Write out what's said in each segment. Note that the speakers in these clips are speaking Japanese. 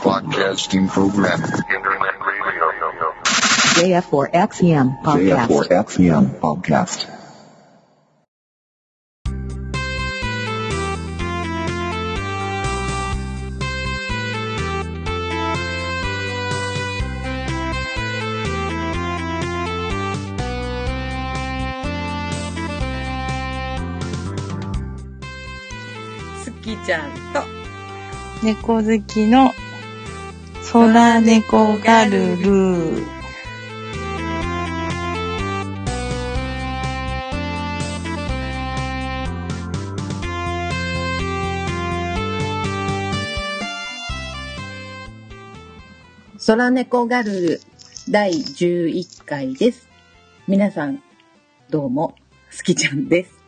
Broadcasting program. Internet radio. JF4XEM podcast. JF4XEM podcast. すきちゃんと、 猫好きの空猫ガルル。空猫ガルル第11回です。皆さん、どうも、すきちゃんです。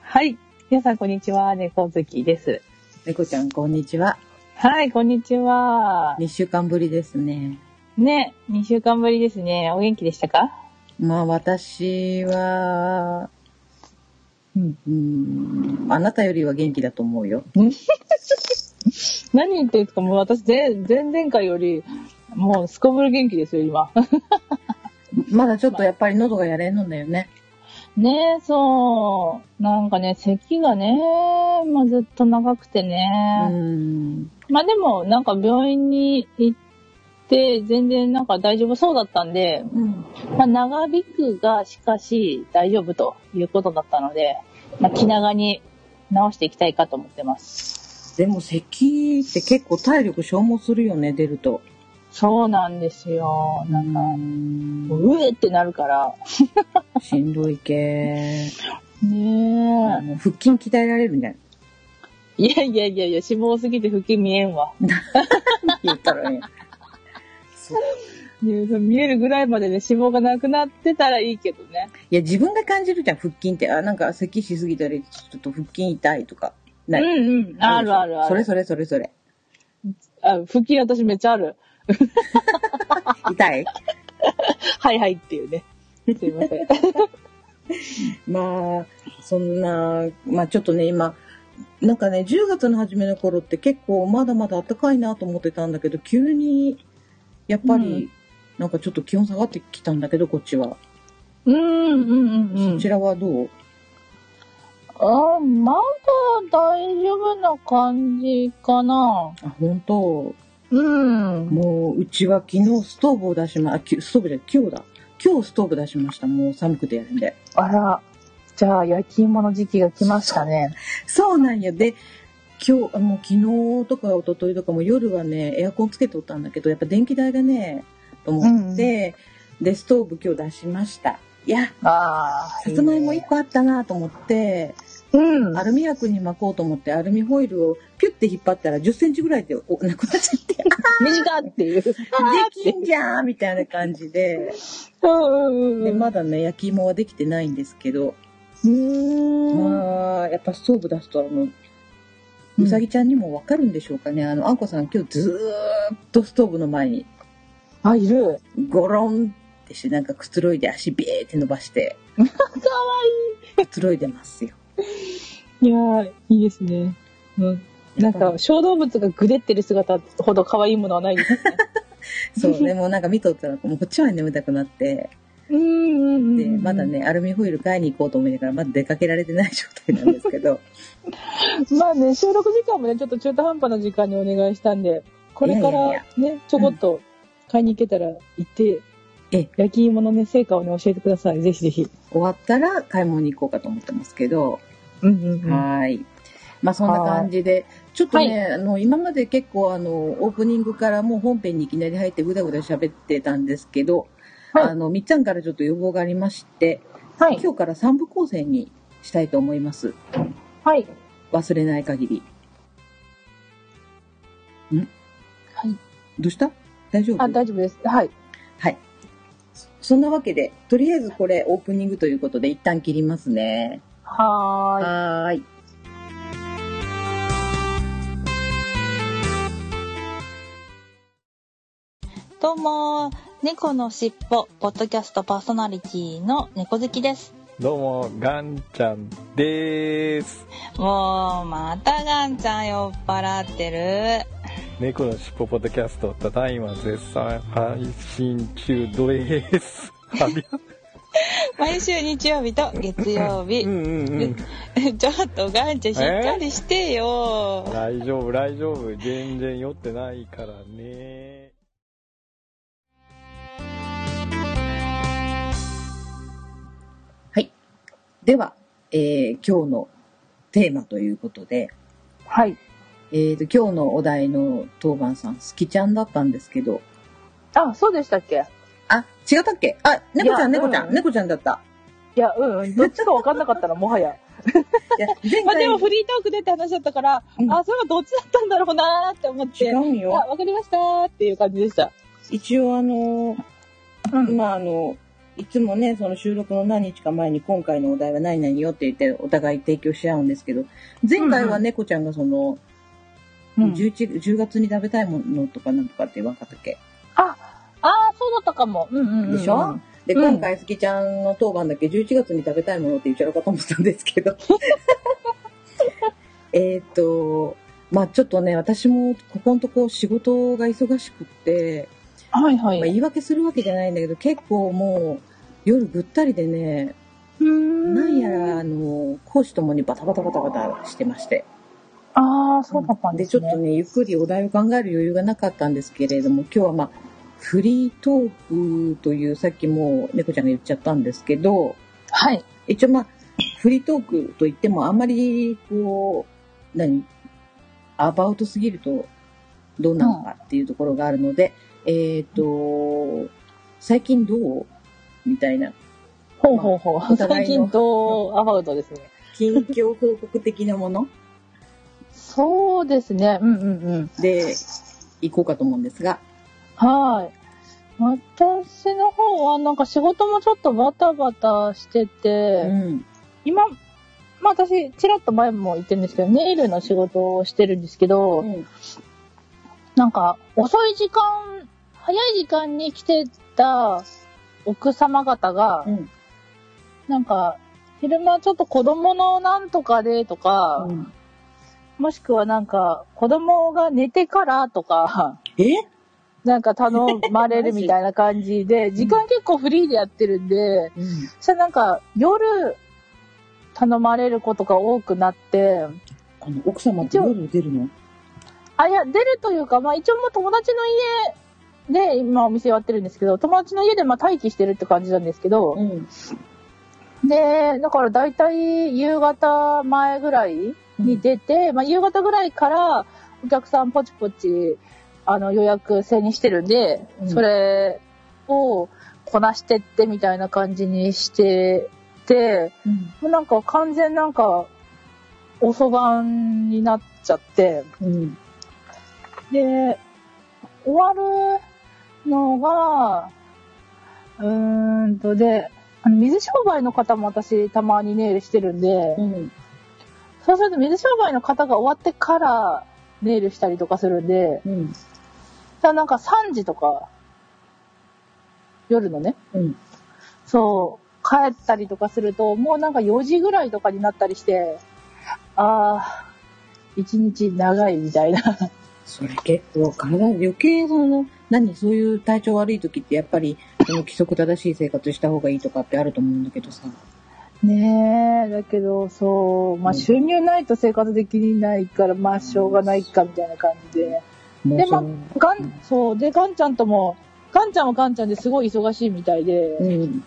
はい。皆さん、こんにちは。猫好きです。猫ちゃん、こんにちは。はい、こんにちは。2週間ぶりですね。ね、2週間ぶりですね。お元気でしたか？まあ、私は、うん、うん、あなたよりは元気だと思うよ。何言ってるんですか？もう私、前、前々回より、もうすこぶる元気ですよ、今。まだちょっとやっぱり喉がやれんのだよね。ねそう。なんかね、咳がね、まあ、ずっと長くてうね。ん。まあでも、なんか病院に行って、全然なんか大丈夫そうだったんで、うん。まあ、長引くが、しかし大丈夫ということだったので、まあ、気長に直していきたいかと思ってます。でも咳って結構体力消耗するよね、出ると。そうなんですよ。なんか、んうえってなるから。しんどいけ。あねの腹筋鍛えられるんじゃない？え。いやいやいやいや、脂肪すぎて腹筋見えんわ。言ったらね。見えるぐらいまでね、脂肪がなくなってたらいいけどね。いや、自分が感じるじゃん、腹筋って。あ、なんか咳しすぎたり、ちょっと腹筋痛いとか。うないんうん。あるあるある。それそれそれそれ。あ腹筋私めっちゃある。痛い？はいはいっていうね。すいません。まあ、そんな、まあちょっとね、今、なんかね、10月の初めの頃って結構まだまだ暖かいなと思ってたんだけど、急に、やっぱり、うんなんかちょっと気温下がってきたんだけど、こっちは。うんうんうんうん。そちらはどう？あまだ大丈夫な感じかな。あ、本当？うん。もう、うちは昨日ストーブを出しま、あ、きストーブじゃ今日だ。今日ストーブ出しました。もう寒くてやるんで。あら、じゃあ焼き芋の時期が来ましたね。そうなんや。で、今日、あもう昨日とか一昨日とかも夜はね、エアコンつけておったんだけど、やっぱ電気代がね、と思って、で、ストーブ今日出しました。いや。さつまいも1個あったなと思って、うん。アルミ箔に巻こうと思って、アルミホイルをピュッて引っ張ったら10センチぐらいでおなくなっちゃって、短っていう。できんじゃんみたいな感じで、うんで、まだね、焼き芋はできてないんですけど、うん。まあ、やっぱストーブ出すと、あの、うさぎちゃんにもわかるんでしょうかね。あの、あんこさん今日ずーっとストーブの前にあ、いる。ゴロンってして、なんかくつろいで足ビーって伸ばして、かわくつろいでますよ。いい。いやー、いいですね。うん。なんか、小動物がぐでってる姿ほど可愛いものはないですね。そう、でもなんか見とったら、もうこっちは眠たくなって、うんうんうん。で、まだ。ね、アルミホイル買いに行こうと思いながら、まだ出かけられてない状態なんですけど、まあね、収録時間もね、ちょっと中途半端な時間にお願いしたんで、これかいやいやいやらね、ちょこっと買いに行けたら行って、え焼き芋のね、成果をね、教えてください。ぜひぜひ。終わったら買い物に行こうかと思ってますけど、うんうんうん。はーい。まあそんな感じで、ちょっとね、あの、今まで結構あの、オープニングからもう本編にいきなり入ってぐだぐだ喋ってたんですけど、はいあの、みっちゃんからちょっと要望がありまして、はい。今日から3部構成にしたいと思います。はい。忘れない限り。ん？はい。どうした？大丈夫？あ、大丈夫です。はい。はい。そんなわけで、とりあえずこれオープニングということで一旦切りますね。はーい。はーい。どうも、猫のしっぽ、ポッドキャストパーソナリティの猫好きです。どうも、ガンちゃんでーす。もう、またガンちゃん酔っ払ってる。猫のしっぽポッドキャスト、ただいま絶賛配信中です。毎週日曜日と月曜日うん。ちょっとガンちゃんしっかりしてよ。大丈夫、大丈夫。全然酔ってないからね。では、えー今日のテーマということで、はい。えーと、今日のお題の当番さん、好きちゃんだったんですけど、あ、そうでしたっけ？あ、違ったっけ？あ、猫ちゃん、猫ちゃん、うん猫ちゃんだった。いや、うんうん。どっちか分かんなかったら、もはや。いや、前まあで回、もフリートークでって話だったから、うんあ、それはどっちだったんだろうなーって思って。違うんあ、よ。わかりましたーっていう感じでした。一応あの、うん。まああの、いつもね、その収録の何日か前に今回のお題は何々よって言ってお互い提供し合うんですけど、前回は猫ちゃんがその、うん、11 10月に食べたいものとかなんとかって言わなかったっけ？ああ、そうだったかも。うんうんうん。でしょ、で、うん今回、すきちゃんの当番だけ？11月に食べたいものって言っちゃうかと思ったんですけど。えっと、まあちょっとね、私もここのとこ仕事が忙しくって、まあ、はいはい。言い訳するわけじゃないんだけど、結構もう夜ぐったりでね、うーんなんやら、あの、講師ともにバタバタバタバタしてまして。ああ、そうだったんで、ですね。ちょっとね、ゆっくりお題を考える余裕がなかったんですけれども、今日はまあ、フリートークという、さっきもう猫ちゃんが言っちゃったんですけど、はい。一応まあ、フリートークといってもあんまり、こう、何？アバウトすぎるとどうなのかっていうところがあるので、えっ、と、最近どう？みたいな、ほうほうほう。お互いの最近とアバウトですね。近況報告的なもの？そうですね。うんうんうん。で、行こうかと思うんですが、はい。私の方はなんか仕事もちょっとバタバタしてて、うん。今、まあ私、ちらっと前も言ってるんですけど、ネイルの仕事をしてるんですけど、うん。なんか遅い時間、早い時間に来てた奥様方が、うん。なんか、昼間ちょっと子供のなんとかでとか、うんもしくはなんか、子供が寝てからとか、え？なんか頼まれるみたいな感じで、時間結構フリーでやってるんで、うん。そしたらなんか、夜、頼まれることが多くなって、あの、奥様って夜出るの？あ、いや、出るというか、まあ一応もう友達の家で今お店やってるんですけど、友達の家でまあ待機してるって感じなんですけど、ん。で、だから大体夕方前ぐらいに出て、まあ夕方ぐらいからお客さんポチポチ、あの予約制にしてるんで、うんそれをこなしてってみたいな感じにしてて、うん。もうなんか完全なんか遅番になっちゃって、うん。で、終わるのが、うーんとで、あの水商売の方も私たまにネイルしてるんで、うん。そうすると水商売の方が終わってからネイルしたりとかするんで、うん。だなんか3時とか、夜のね、うん。そう、帰ったりとかすると、もうなんか4時ぐらいとかになったりして、ああ、一日長いみたいな。それ結構体余計その、何そういう体調悪い時ってやっぱり、その規則正しい生活した方がいいとかってあると思うんだけどさ。ねえ、だけど、そう、まあうん収入ないと生活できないから、まあしょうがないかみたいな感じで。で、まあもうそう、で、ガンちゃんとも、ガンちゃんはガンちゃんですごい忙しいみたいで、うん。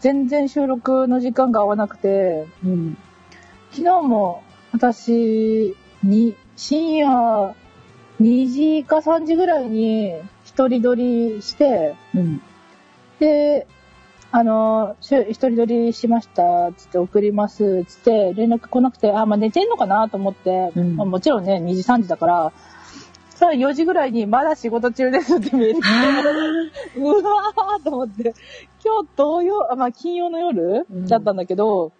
全然収録の時間が合わなくて、うん。昨日も私に深夜2時か3時ぐらいに一人撮りして、うん。で、あの、一人撮りしました、つって送ります、つって連絡来なくて、あ、まあ寝てんのかなと思って、うんまあ、もちろんね、2時3時だから、さあ4時ぐらいにまだ仕事中ですってメール来て、うわーと思って、今日土曜、あまあ金曜の夜うんだったんだけど、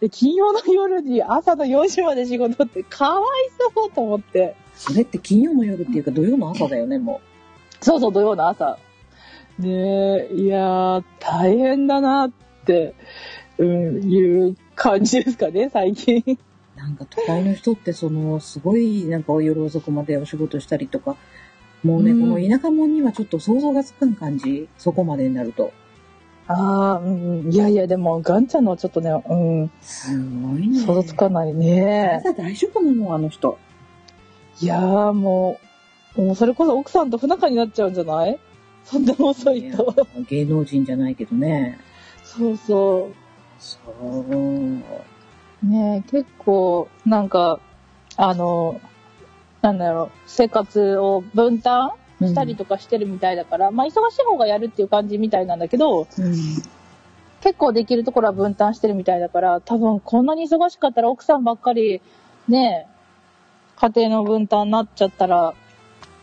で金曜の夜に朝の4時まで仕事ってかわいそうと思って。それって金曜の夜っていうか土曜の朝だよね、もそうそう、土曜の朝。ねえ、いやー、大変だなって、うん、いう感じですかね、最近。う。ななんか都会の人ってその、すごいなんか夜遅くまでお仕事したりとか、もうね、うんこの田舎者にはちょっと想像がつかん感じ、そこまでになると。ああ、うんうん。いやいや、でも、ガンちゃんのはちょっとね、うん、すごいね。想像つかないね。体大丈夫なのあの人。いやーもう、もうそれこそ奥さんと不仲になっちゃうんじゃない？そんな遅いと。芸能人じゃないけどね。そうそそう。う。ねえ結構、なんか、あの、なんだろう、生活を分担したりとかしてるみたいだから、まあ忙しい方がやるっていう感じみたいなんだけど、うん。結構できるところは分担してるみたいだから、多分こんなに忙しかったら奥さんばっかり、ねえ、家庭の分担になっちゃったら、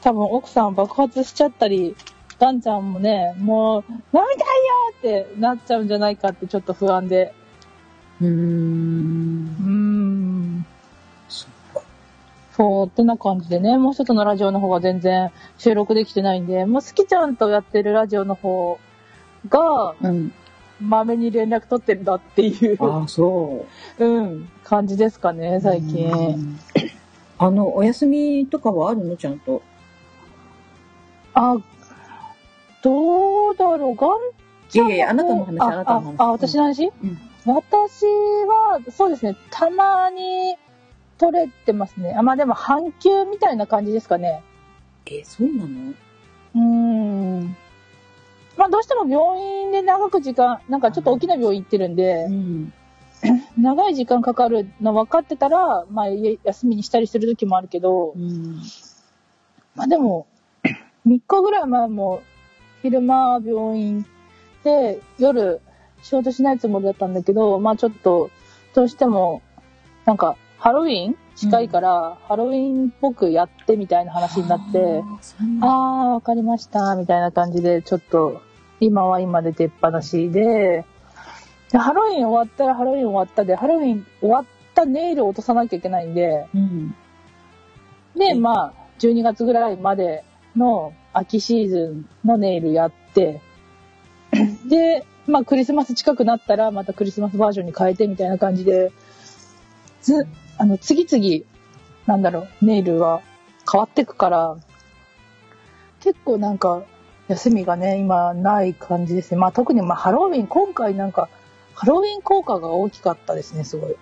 多分奥さん爆発しちゃったり、ガンちゃんもね、もう、飲みたいよってなっちゃうんじゃないかってちょっと不安で。うーん。うーん。そう、ってな感じでね、もう一つのラジオの方が全然収録できてないんで、もう好きちゃんとやってるラジオの方が、うん。まめに連絡取ってるんだっていう、ああ、そう。うん、感じですかね、最近。うん。あの、お休みとかはあるの？ちゃんと。あ、どうだろう、ガンいやいや、あなたの話、ああなたの話。あ、あ私の話、うん私は、そうですね、たまに取れてますね。あ、まあでも半休みたいな感じですかね。え、そうなの？うーん。まあどうしても病院で長く時間、なんかちょっと大きな病院行ってるんで、ん。長い時間かかるの分かってたら、まあ家休みにしたりする時もあるけど、うん。まあでも、3日ぐらい前も昼間病院で夜仕事しないつもりだったんだけど、まあちょっとどうしてもなんかハロウィン近いから、ハロウィンっぽくやってみたいな話になって、ああーわかりましたみたいな感じでちょっと今は今で出っ放しで、でハロウィン終わったらハロウィン終わったで、ハロウィン終わったネイルを落とさなきゃいけないんで、うん。で、まあ、12月ぐらいまでの秋シーズンのネイルやって、で、まあ、クリスマス近くなったら、またクリスマスバージョンに変えてみたいな感じで、ず、あの、次々、なんだろう、ネイルは変わってくから、結構なんか、休みがね、今ない感じですね。まあ、特にまあ、ハロウィン、今回なんか、ハロウィン効果が大きかったですね、すごい。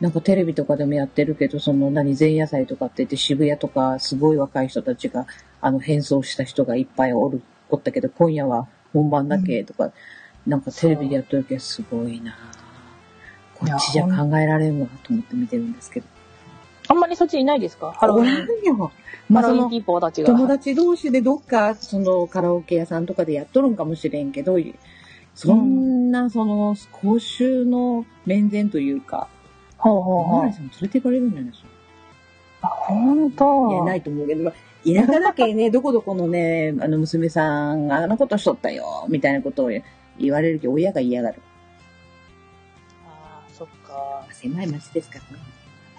なんかテレビとかでもやってるけど、その何、前夜祭とかって言って渋谷とかすごい若い人たちが、あの、変装した人がいっぱいおる、おったけど、今夜は本番だけとか、なんかテレビでやってるけどすごいなこっちじゃ考えられんわと思って見てるんですけど。あんまりそっちいないですか？ハロウィン。よ。まあハロウィンピーポーたちが。友達同士でどっか、そのカラオケ屋さんとかでやっとるんかもしれんけど、そんな、その、公衆の面前というか、ほうほうおほう。さん連れて行かれるんじゃないですかあ、ほんと。いや、ないと思うけど、まあ田舎だけね、どこどこのね、あの娘さんがあのことしとったよ、みたいなことを言われるけど、親が嫌がる。あーそっか。狭い町ですか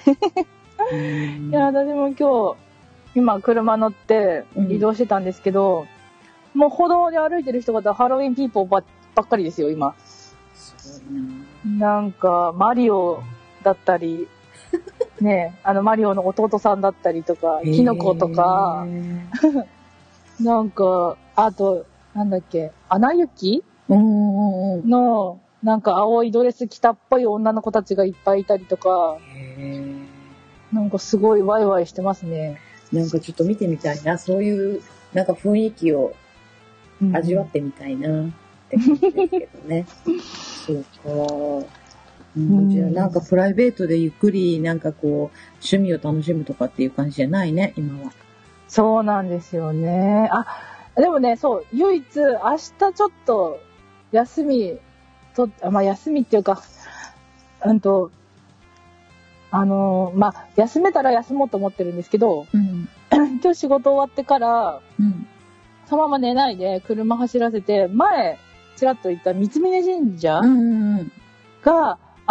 らね。うんいや、私も今日、今車乗って移動してたんですけど、もう歩道で歩いてる人方ハロウィンピーポーばばっかりですよ、今。すごいななんか、マリオだったり、ねあの、マリオの弟さんだったりとか、キノコとか、なんか、あと、なんだっけ、アナ雪？の、なんか青いドレス着たっぽい女の子たちがいっぱいいたりとか、なんかすごいワイワイしてますね。なんかちょっと見てみたいな。そういう、なんか雰囲気をうん味わってみたいなって感じですけどね。そうか。うん、じゃあなんかプライベートでゆっくりなんかこう趣味を楽しむとかっていう感じじゃないね、今は。そうなんですよね。あ、でもね、そう、唯一、明日ちょっと、休み、と、あまあ、休みっていうか、うんと、あのーまあ、休めたら休もうと思ってるんですけど、うん。今日仕事終わってから、うん。そのまま寝ないで車走らせて、前、ちらっと言った三峯神社うんうんうん。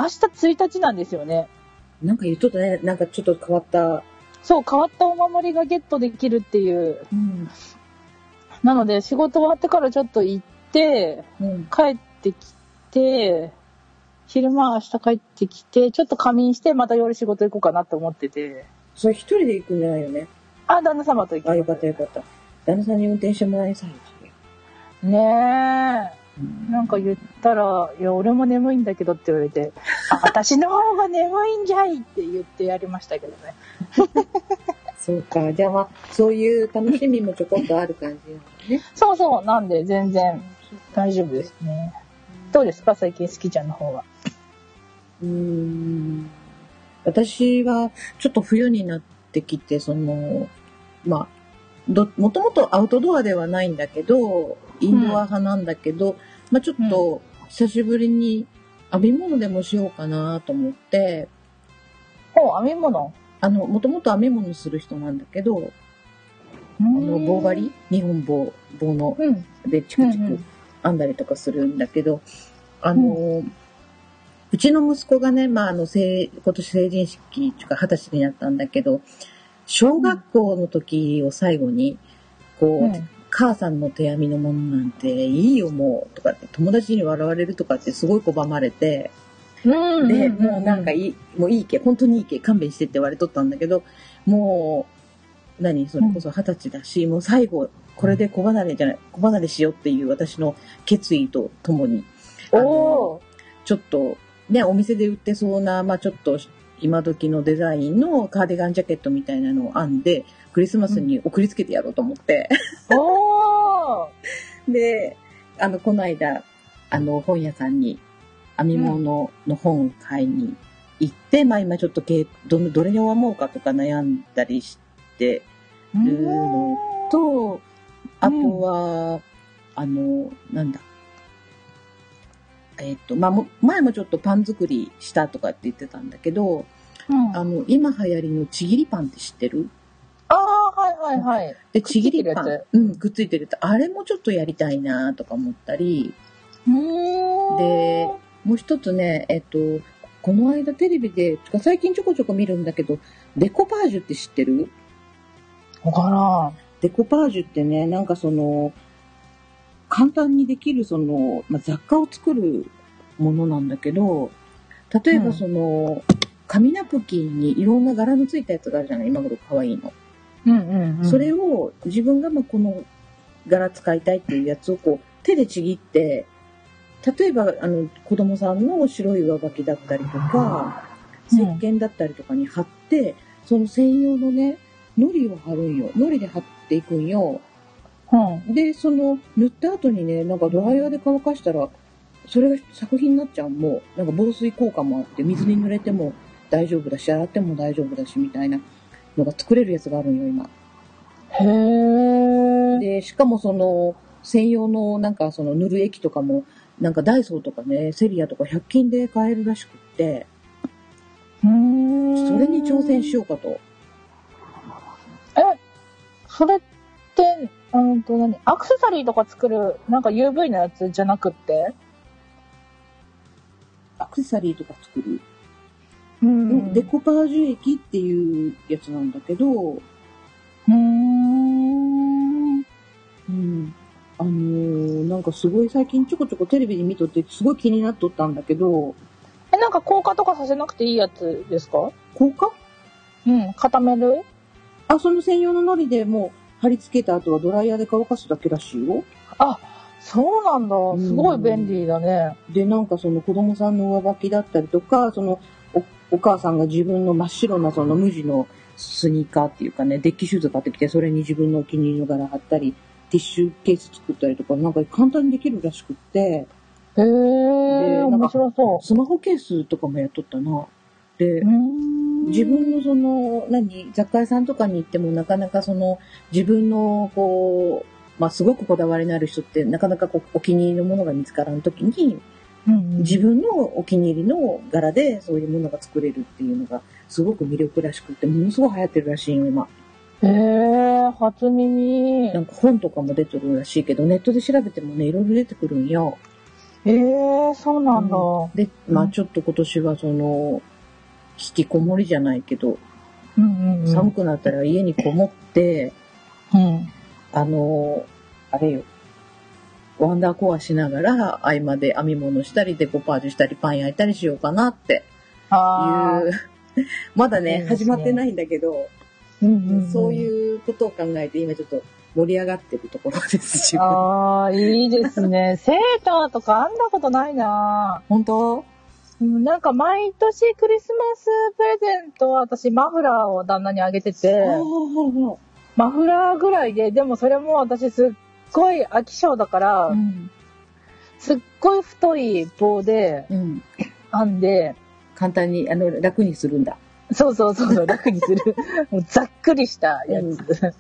が、明日1日なんですよね。なんか言っとったね、なんかちょっと変わった。そう、変わったお守りがゲットできるっていう。うん。なので、仕事終わってからちょっと行って、うん。帰ってきて、昼間明日帰ってきて、ちょっと仮眠して、また夜仕事行こうかなと思ってて。それ一人で行くんじゃないよね。あ、旦那様と行きますあ、よかったよかった。旦那さんに運転してもらいなさいねえ。なんか言ったら、いや、俺も眠いんだけどって言われて、あ、私の方が眠いんじゃいって言ってやりましたけどね。そうか。じゃあまあ、そういう楽しみもちょこっとある感じなのね。そうそう、なんで全然大丈夫ですね。どうですか？最近好きちゃんの方は。うーん。私は、ちょっと冬になってきて、その、まあ、ど、もともとアウトドアではないんだけど、インドア派なんだけど、まあちょっと、久しぶりに編み物でもしようかなと思って、お、編み物？あの、もともと編み物する人なんだけど、ああの、棒針？日本棒、棒の、うん。で、チクチクうんうん。編んだりとかするんだけど、あの、うちの息子がね、まあ、あの、成今年成人式っていうか二十歳になったんだけど、小学校の時を最後に、こう、うん母さんの手編みのものなんていいよもうとかって友達に笑われるとかってすごい拒まれて、うんで、もうなんかいいい、もういいけ、本当にいいけ、勘弁してって言われとったんだけど、もう、何、それこそ二十歳だし、もう最後、これで小離れじゃない、小離れしようっていう私の決意とともに、あのちょっと、ね、お店で売ってそうな、まあちょっと、今時のデザインのカーディガンジャケットみたいなのを編んで、クリスマスに送りつけてやろうと思って。おー。で、あの、この間、あの、本屋さんに編み物の本を買いに行って、まあ今ちょっとけどの、どれに編もうかとか悩んだりしてるの。と、あとは、あの、なんだ。えっ、と、まあ、も前もちょっとパン作りしたとかって言ってたんだけど、うん、ああの、今流行りのちぎりパンって知ってる？はいはいはい。で、ちぎりパン。うん、くっついてるやつ。あれもちょっとやりたいなとか思ったり。で、もう一つね、えっと、この間テレビで、最近ちょこちょこ見るんだけど、デコパージュって知ってる？わからん。デコパージュってね、なんかその、簡単にできるその、まあ、雑貨を作るものなんだけど、例えうんばその、紙ナプキンにいろんな柄のついたやつがあるじゃない今頃可愛いの。うんうん、うん。それを自分がまあこの柄使いたいっていうやつをこう手でちぎって、例えばあの子供さんの白い上履きだったりとか、石うん鹸だったりとかに貼って、その専用のね、糊を貼るんよ。糊で貼っていくんよ。うん。で、その塗った後にね、なんかドライヤーで乾かしたら、それが作品になっちゃうもう、なんか防水効果もあって、水に濡れても大丈夫だし、洗っても大丈夫だし、みたいなのが作れるやつがあるんよ、今。へー。で、しかもその、専用のなんかその塗る液とかも、なんかダイソーとかね、セリアとか100均で買えるらしくって、うーん。それに挑戦しようかと。え、それって、うんと何？アクセサリーとか作る、なんか UV のやつじゃなくって？アクセサリーとか作る。うんデコパージュ液っていうやつなんだけど、うーん。うん。あのーなんかすごい最近ちょこちょこテレビで見とってすごい気になっとったんだけど、え、なんか硬化とかさせなくていいやつですか？効果うん。固める？あ、その専用の糊でもう貼り付けた後はドライヤーで乾かすだけらしいよ。あ、そうなんだ。んすごい便利だね。で、なんかその子供さんの上履きだったりとか、そのおお母さんが自分の真っ白なその無地のスニーカーっていうかね、デッキシューズ買ってきて、それに自分のお気に入りの柄貼ったり、ティッシュケース作ったりとか、なんか簡単にできるらしくって、へえ、面白そスマホケースとかもやっとったな。で自分のその、何、雑貨屋さんとかに行ってもなかなかその、自分のこう、まあすごくこだわりのある人ってなかなかこうお気に入りのものが見つからんときに、うんうん自分のお気に入りの柄でそういうものが作れるっていうのがすごく魅力らしくって、ものすごい流行ってるらしいよ、今。へえ、初耳。なんか本とかも出てるらしいけど、ネットで調べてもね、いろいろ出てくるんよ。へえ、そうなんだ。で、まあうんちょっと今年はその、引きこもりじゃないけど、うんうんうん。寒くなったら家にこもって、うん。あの、あれよ、ワンダーコアしながら、合間で編み物したり、デコパージュしたり、パン焼いたりしようかなって。あいう。まだね、ね。始まってないんだけど、ーうんうんうん。そういうことを考えて、今ちょっと盛り上がってるところです、自分。ああ、いいですね。セーターとか編んだことないな。本当？うんなんか毎年クリスマスプレゼントは私マフラーを旦那にあげてて、マフラーぐらいで、でもそれも私すっごい飽き性だから、うん。すっごい太い棒でうん。編んで、簡単に、あの、楽にするんだ。そうそうそうそう、楽にする。もうざっくりしたやつ。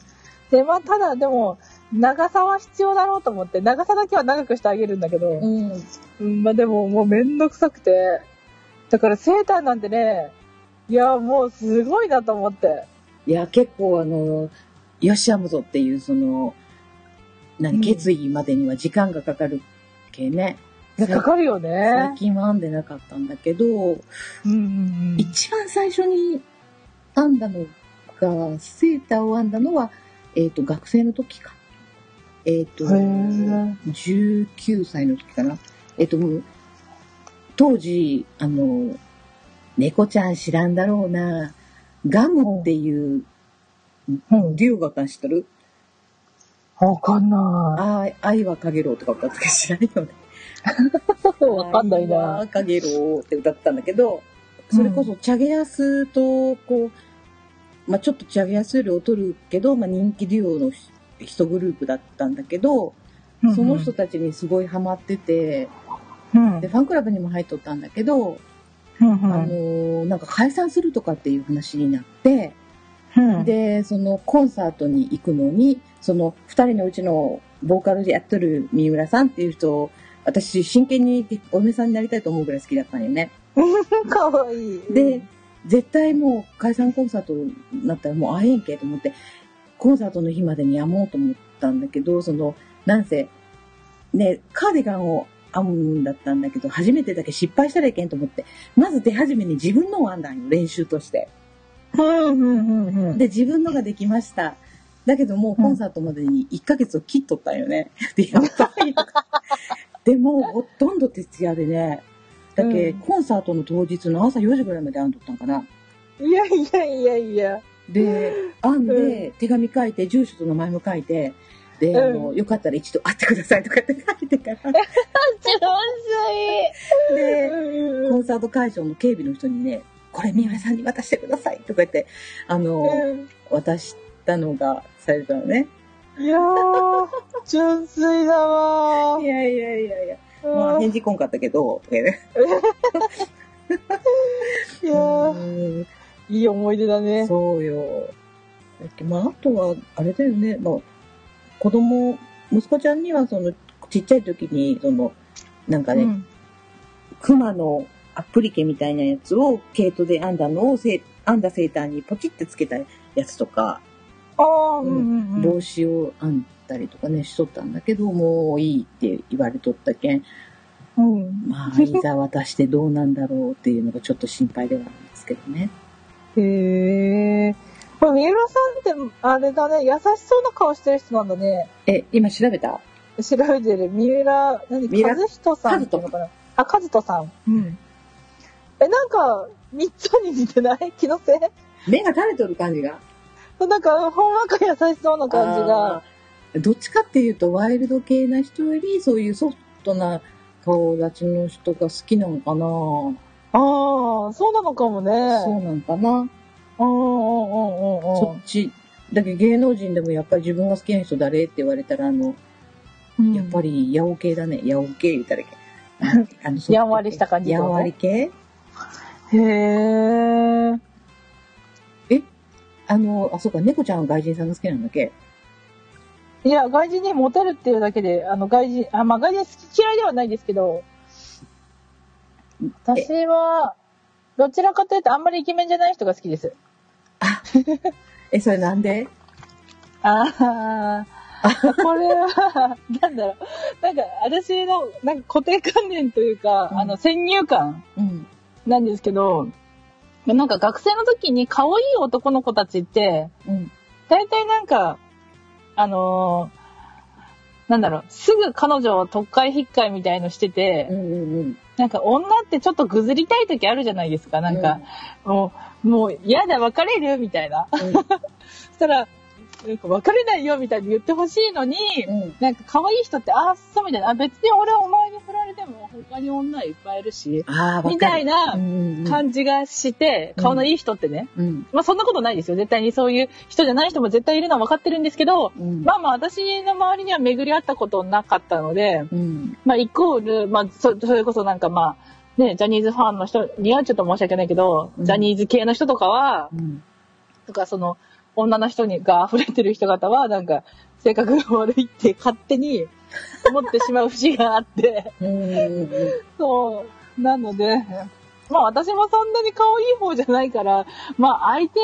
で、まあ、ただでも、長さは必要だろうと思って、長さだけは長くしてあげるんだけど、うん。うん、まあでももうめんどくさくて、だからセーターなんてね、いや、もうすごいなと思って。いや、結構あの、よし編むぞっていう、その、何、うん決意までには時間がかかる系ね。かかるよ最ね。近は編んでなかったんだけど、うんうんうん。一番最初に編んだのが、セーターを編んだのは、えっ、と、学生の時か。えっ、ー19歳の時かな。えっ、と、もう当時、あの、猫ちゃん知らんだろうな、ガムっていううん。デュオがか知ってるわかんなあー愛はかげろうとか歌ったか知らんよね。い。わかんない愛な。はかげろうって歌ってたんだけど、それこそチャゲヤスと、こう、まあちょっとチャゲヤスより劣るけど、まあ人気デュオの一グループだったんだけど、その人たちにすごいハマってて、うん、で、ファンクラブにも入っとったんだけど、うん、あのーなんか解散するとかっていう話になって、うん、で、そのコンサートに行くのに、その二人のうちのボーカルでやってる三浦さんっていう人を、私真剣にお嫁さんになりたいと思うぐらい好きだったんよね。かわいい。で、絶対もう解散コンサートになったらもう会えんけと思って、コンサートの日までにやもうと思ったんだけど、その、なんせ、ね、カーディガンを編むんだったんだけど、初めてだけ失敗したらいけんと思って、まず手始めに自分のを編んだんよ、練習として。うん、うん、うん、うん。で、自分のができました。だけどもうコンサートまでに1ヶ月を切っとったんよね。で、やっぱり。でも、ほとんど徹夜でね、だけ、うんコンサートの当日の朝4時ぐらいまで編んどったんかな。いやいやいやいや。で、編んで、手紙書いて、住所と名前も書いて、で、あの、うよかったら一度会ってくださいとかって 書いてから、上で、手コンサート会場の警備の人にね、これ三浦さんに渡してくださいとか言って、あの、渡したのがされたのね。いやー、純粋だわいやいやいやいや、ー。まあ返事こんかったけど、とか言っていやー、うんいい思い出だね。そうよ。まあ、あとは、あれだよね、まあ、子供、息子ちゃんには、その、ちっちゃい時に、その、なんかね、うん熊のアプリケみたいなやつを、毛糸で編んだのをせ、編んだセーターにポチってつけたやつとか、ああ、うんうんうん。帽子を編んだりとかね、しとったんだけど、もういいって言われとったけん、うん。まあ、いざ渡してどうなんだろうっていうのがちょっと心配ではあるんですけどね。へえ。これ、三浦さんって、あれだね、優しそうな顔してる人なんだね。え、今調べた？調べてる。三浦、何？和人さんっていうのかな？あ、和人さん。うん。え、なんか、三つに似てない？気のせい？目が垂れとる感じが。なんか、ほんわか優しそうな感じが。どっちかっていうと、ワイルド系な人より、そういうソフトな顔立ちの人が好きなのかな、ああ、そうなのかもね。そうなのかな、うんうんうんうんそっち。だけど芸能人でもやっぱり自分が好きな人誰って言われたら、あの、うん。やっぱり、ヤオ系だね。ヤオ系言ったらいけ あのやんわりした感じってこと？やんわり系？へえ？あの、あ、そうか、猫ちゃんは外人さんが好きなんだっけ？いや、外人にモテるっていうだけで、あの、外人、あ、まあ、外人好き嫌いではないですけど、私は、どちらかというと、あんまりイケメンじゃない人が好きです。え、それなんで？ああ、これは、なんだろう。なんか、私の、なんか固定観念というか、うんあの、先入観うん。なんですけど、なんか学生の時に可愛い男の子たちって、うん。大体なんか、あのーなんだろう、すぐ彼女を特会引っかいみたいのしてて、うんうんなんか女ってちょっとぐずりたい時あるじゃないですか。なんか、もう、もう、嫌だ、別れるみたいな。うん そしたら、なんか別れないよみたいに言ってほしいのに、うんなんか可愛い人って、ああ、そうみたいな。別に俺はお前に振られても他に女いっぱいいるし、ああ、みたいな感じがして、うん顔のいい人ってね。うん。まあそんなことないですよ。絶対にそういう人じゃない人も絶対いるのは分かってるんですけど、まあまあ私の周りには巡り合ったことなかったので、まあイコール、まあそれこそなんかまあ、ね、ジャニーズファンの人にはちょっと申し訳ないけど、ジャニーズ系の人とかは、うん。とかその女の人にが溢れてる人方はなんか性格が悪いって勝手に思ってしまう節があって、うん。そう。なので、まあ私もそんなに顔いい方じゃないから、まあ相手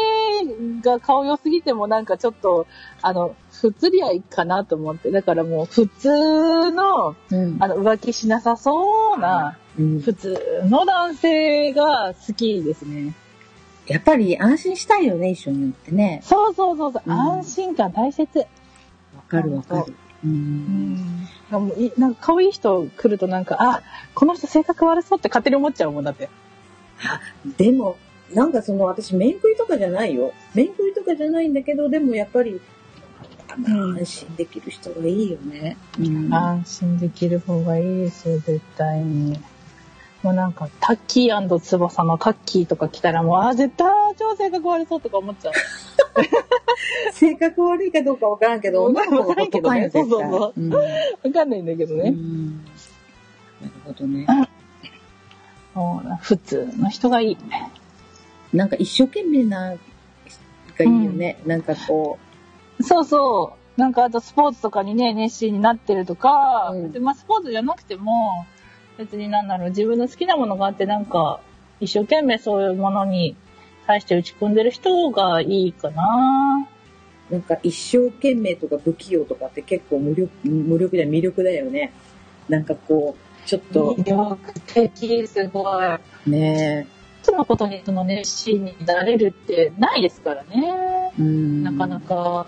が顔良すぎてもなんかちょっと、あの、不釣り合いかなと思って。だからもう普通の、うん。あの、浮気しなさそうな、うん普通の男性が好きですね。やっぱり安心したいよね、一緒に乗ってね。そうそうそうそう、うん安心感大切。わかるわかる。う。うんん。なんかいなんか可愛い人来るとなんか、あ、この人性格悪そうって勝手に思っちゃうもんだって。でも、なんかその、私、面食いとかじゃないよ。面食いとかじゃないんだけど、でもやっぱり、ん安心できる人がいいよね。うん。安心できる方がいいですよ、絶対に。もうなんか、タッキー翼のタッキーとか来たらもう、あ、絶対超性格悪そうとか思っちゃう。性格悪いかどうかわからんけど、女の子が男か。そうそうそううん。わかんないんだけどうね。んなるほどね。もう普通の人がいい。なんか一生懸命な、がいいよね。なんかこそうそう。なんかあとスポーツとかにね、熱心になってるとか、うんでまあスポーツじゃなくても、別になんだろう、自分の好きなものがあってなんか、一生懸命そういうものに対して打ち込んでる人がいいかな。う、なんか一生懸命とか不器用とかって結構無力、無力だ、魅力だよね。なんかこう、ちょっと、魅力的、すごい。ね一つのことにその熱心になれるってないですからね。うん。なかなか。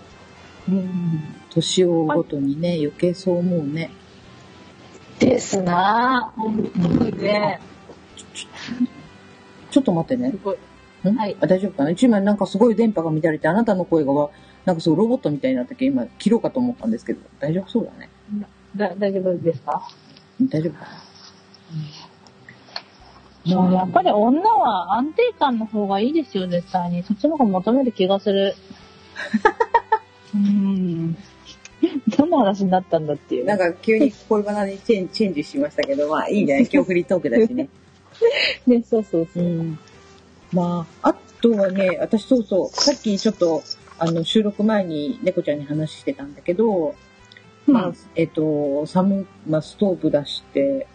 うん。年をごとにね、余計そう思うね。ですなぁ。本当にね。ちょっと待ってねはいあ大丈夫かな？一枚なんかすごい電波が乱れて、あなたの声がわ、なんかそうロボットみたいになったけど、今切ろうかと思ったんですけど、大丈夫そうだね。だ大丈夫ですか？大丈夫かなもうやっぱり女は安定感の方がいいですよ、絶対に。そっちの方が求める気がする。うん。どんな話になったんだっていう。なんか急に恋バナにチェンチェンジしましたけど、まあいいんじゃない今日フリートークだしね。ね、そうそうそうう。ん。まあ、あとはね、私そうそう、さっきちょっと、あの、収録前に猫ちゃんに話してたんだけど、まあ、えっと、サム、まあ、ストーブ出して、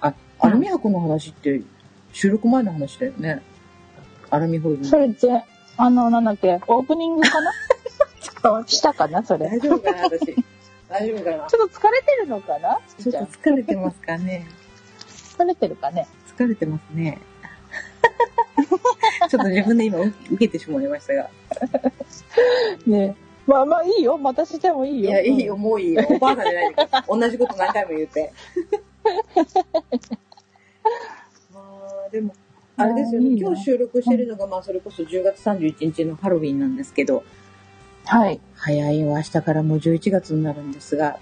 あ、アルミ箔の話って収録前の話だよね。アルミホイルの。それって、あの、なんだっけ、オープニングかな？したかなそれ。大丈夫かな私。大丈夫かなちょっと疲れてるのかな？ちょっと疲れてますかね。疲れてるかね？疲れてますね。ちょっと自分で今受けてしまいましたが。ねまあまあいいよ。またしてもいいよ。いや、いいよ、もういいよ。おばあさんじゃないから。同じこと何回も言って。まあ、でも、あれですよね。いいね今日収録してるのが、まあ、それこそ10月31日のハロウィンなんですけど、はい。早いわ、明日からもう11月になるんですが、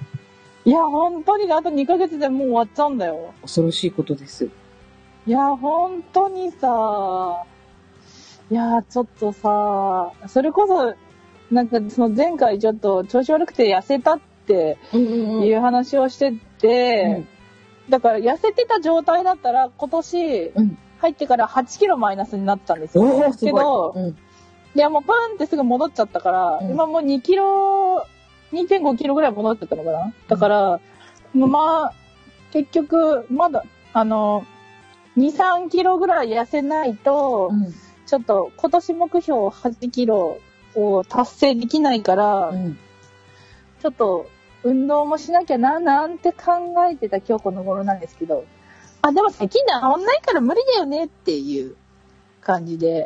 いや、本当にあと2ヶ月でもう終わっちゃうんだよ。恐ろしいことです。いや、本当にさ、いや、ちょっとさ、それこそ、なんかその前回ちょっと調子悪くて痩せたってうんうんいう話をしてて、だから痩せてた状態だったら今年うん入ってから8キロマイナスになったんですよ。おー、すけど。うんいやもうプンってすぐ戻っちゃったから、うん。今もう2キロ、2.5キロぐらい戻っちゃったのかな。だから、まあ、結局、まだ、あの、2、3キロぐらい痩せないと、うん。ちょっと今年目標8キロを達成できないから、うん。ちょっと運動もしなきゃな、なんて考えてた今日この頃なんですけど、あ、でも咳治んないから無理だよねっていう感じで。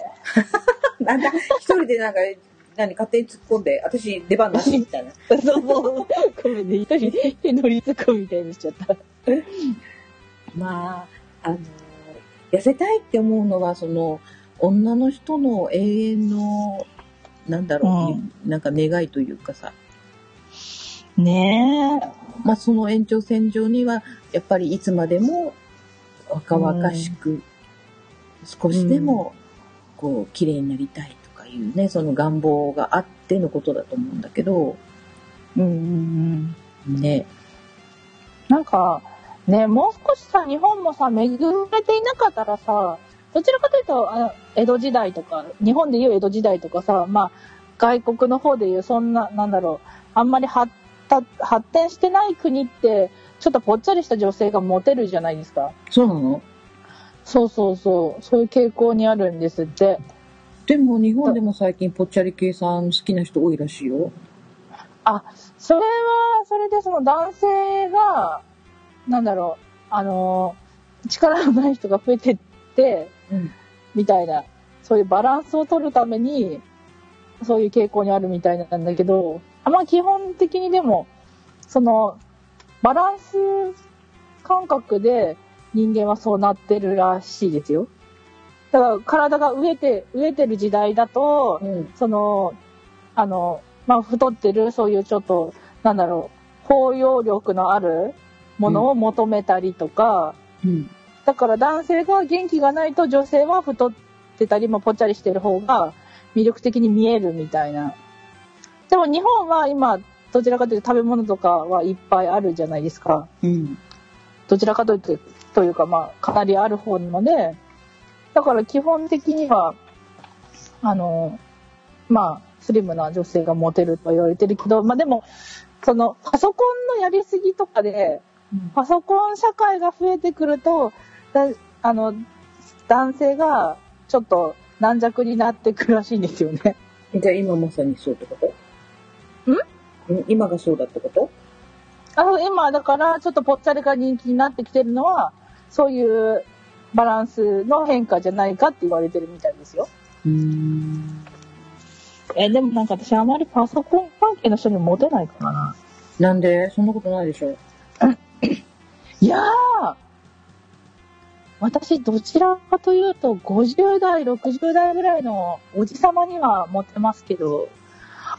なんか、一人でなんか、何勝手に突っ込んで、私出番なしみたいな。そうそう。ごめんね、一人で乗りつくみたいにしちゃった。まあ、あの、痩せたいって思うのは、その、女の人の永遠の、なんだろう、なんか願いというかさ、ねえ。まあその延長線上には、やっぱりいつまでも若々しく、少しでも、こう、綺麗になりたいとかいうね、その願望があってのことだと思うんだけど、うんうんうん。ね、なんか、ね、もう少しさ、日本もさ、恵まれていなかったらさ、どちらかというと、あの江戸時代とか、日本でいう江戸時代とかさ、まあ、外国の方でいう、そんな、なんだろう、あんまり発展してない国って、ちょっとぽっちゃりした女性がモテるじゃないですか。そうなの？そうそうそう、そういう傾向にあるんですって。でも日本でも最近ぽっちゃり系さん好きな人多いらしいよ。あ、それは、それでその男性が、なんだろう、あの、力のない人が増えてって、うん。みたいな、そういうバランスを取るために、そういう傾向にあるみたいなんだけど、あまあ基本的にでも、その、バランス感覚で人間はそうなってるらしいですよ。だから体が飢えて、飢えてる時代だと、うん。その、あの、まあ、太ってる、そういうちょっと、なんだろう、包容力のあるものを求めたりとか、うん。だから男性が元気がないと女性は太ってたり、まあ、ぽっちゃりしてる方が魅力的に見えるみたいな。でも日本は今、どちらかというと食べ物とかはいっぱいあるじゃないですか。うん。どちらかというと、というかまあ、かなりある方なので、だから基本的には、あの、まあ、スリムな女性がモテると言われてるけど、まあでも、その、パソコンのやりすぎとかで、パソコン社会が増えてくると、だあの、男性がちょっと軟弱になってくるらしいんですよね。じゃあ今まさにそうってこと？ん？今がそうだってこと？あの、今、だから、ちょっとぽっちゃりが人気になってきてるのは、そういうバランスの変化じゃないかって言われてるみたいですよ。うーん。え、でもなんか私あまりパソコン関係の人にモテないからな。なんで？そんなことないでしょ いやー私どちらかというと50代、60代ぐらいのおじさまにはモテますけど、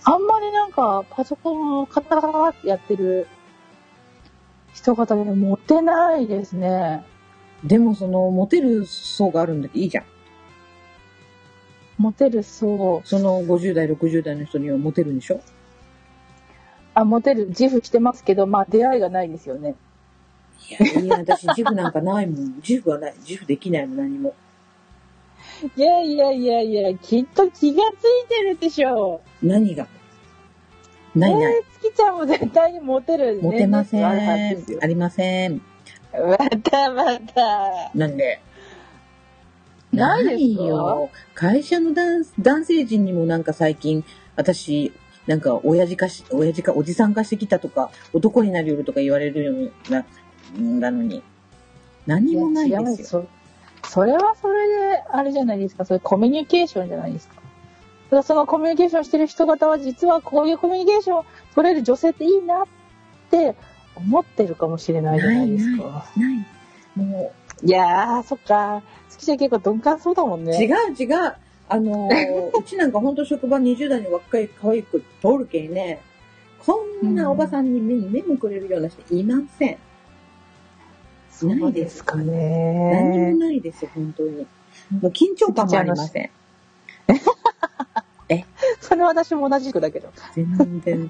あんまりなんかパソコンをカタカタってやってる人方にはモテないですね。でもその、モテる層があるんだけどいいじゃん。モテるそう。その50代、60代の人にはモテるんでしょ？あ、モテる自負してますけど、まあ出会いがないですよね。いや、いや、私自負なんかないもん。自負はない。自負できないもん、何も。いやいやいやいや、きっと気がついてるでしょう。何が？ないない。えー、月ちゃんも絶対にモテる、ね。モテません。ありません。またまた。なんで？ないよ。会社の男男性陣にもなんか最近、私、なんか親父かし、親父かおじさん化してきたとか、男になる夜とか言われるような、なのに。何もないですよ。そそれはそれで、あれじゃないですか。それコミュニケーションじゃないですか。だからそのコミュニケーションしてる人方は実はこういうコミュニケーション取れる女性っていいなって思ってるかもしれないじゃないですか。ない。もいやー、そっか。月ちゃん結構鈍感そうだもんう、ね。違う違う。あのー、うちなんかほんと職場20代の若い可愛い子通るけんね、こんなおばさんに目に目もくれるような人いません。そうですか何もね。ないですよ、本当に。もう緊張感もありません。それは私も同じくだけど。全然。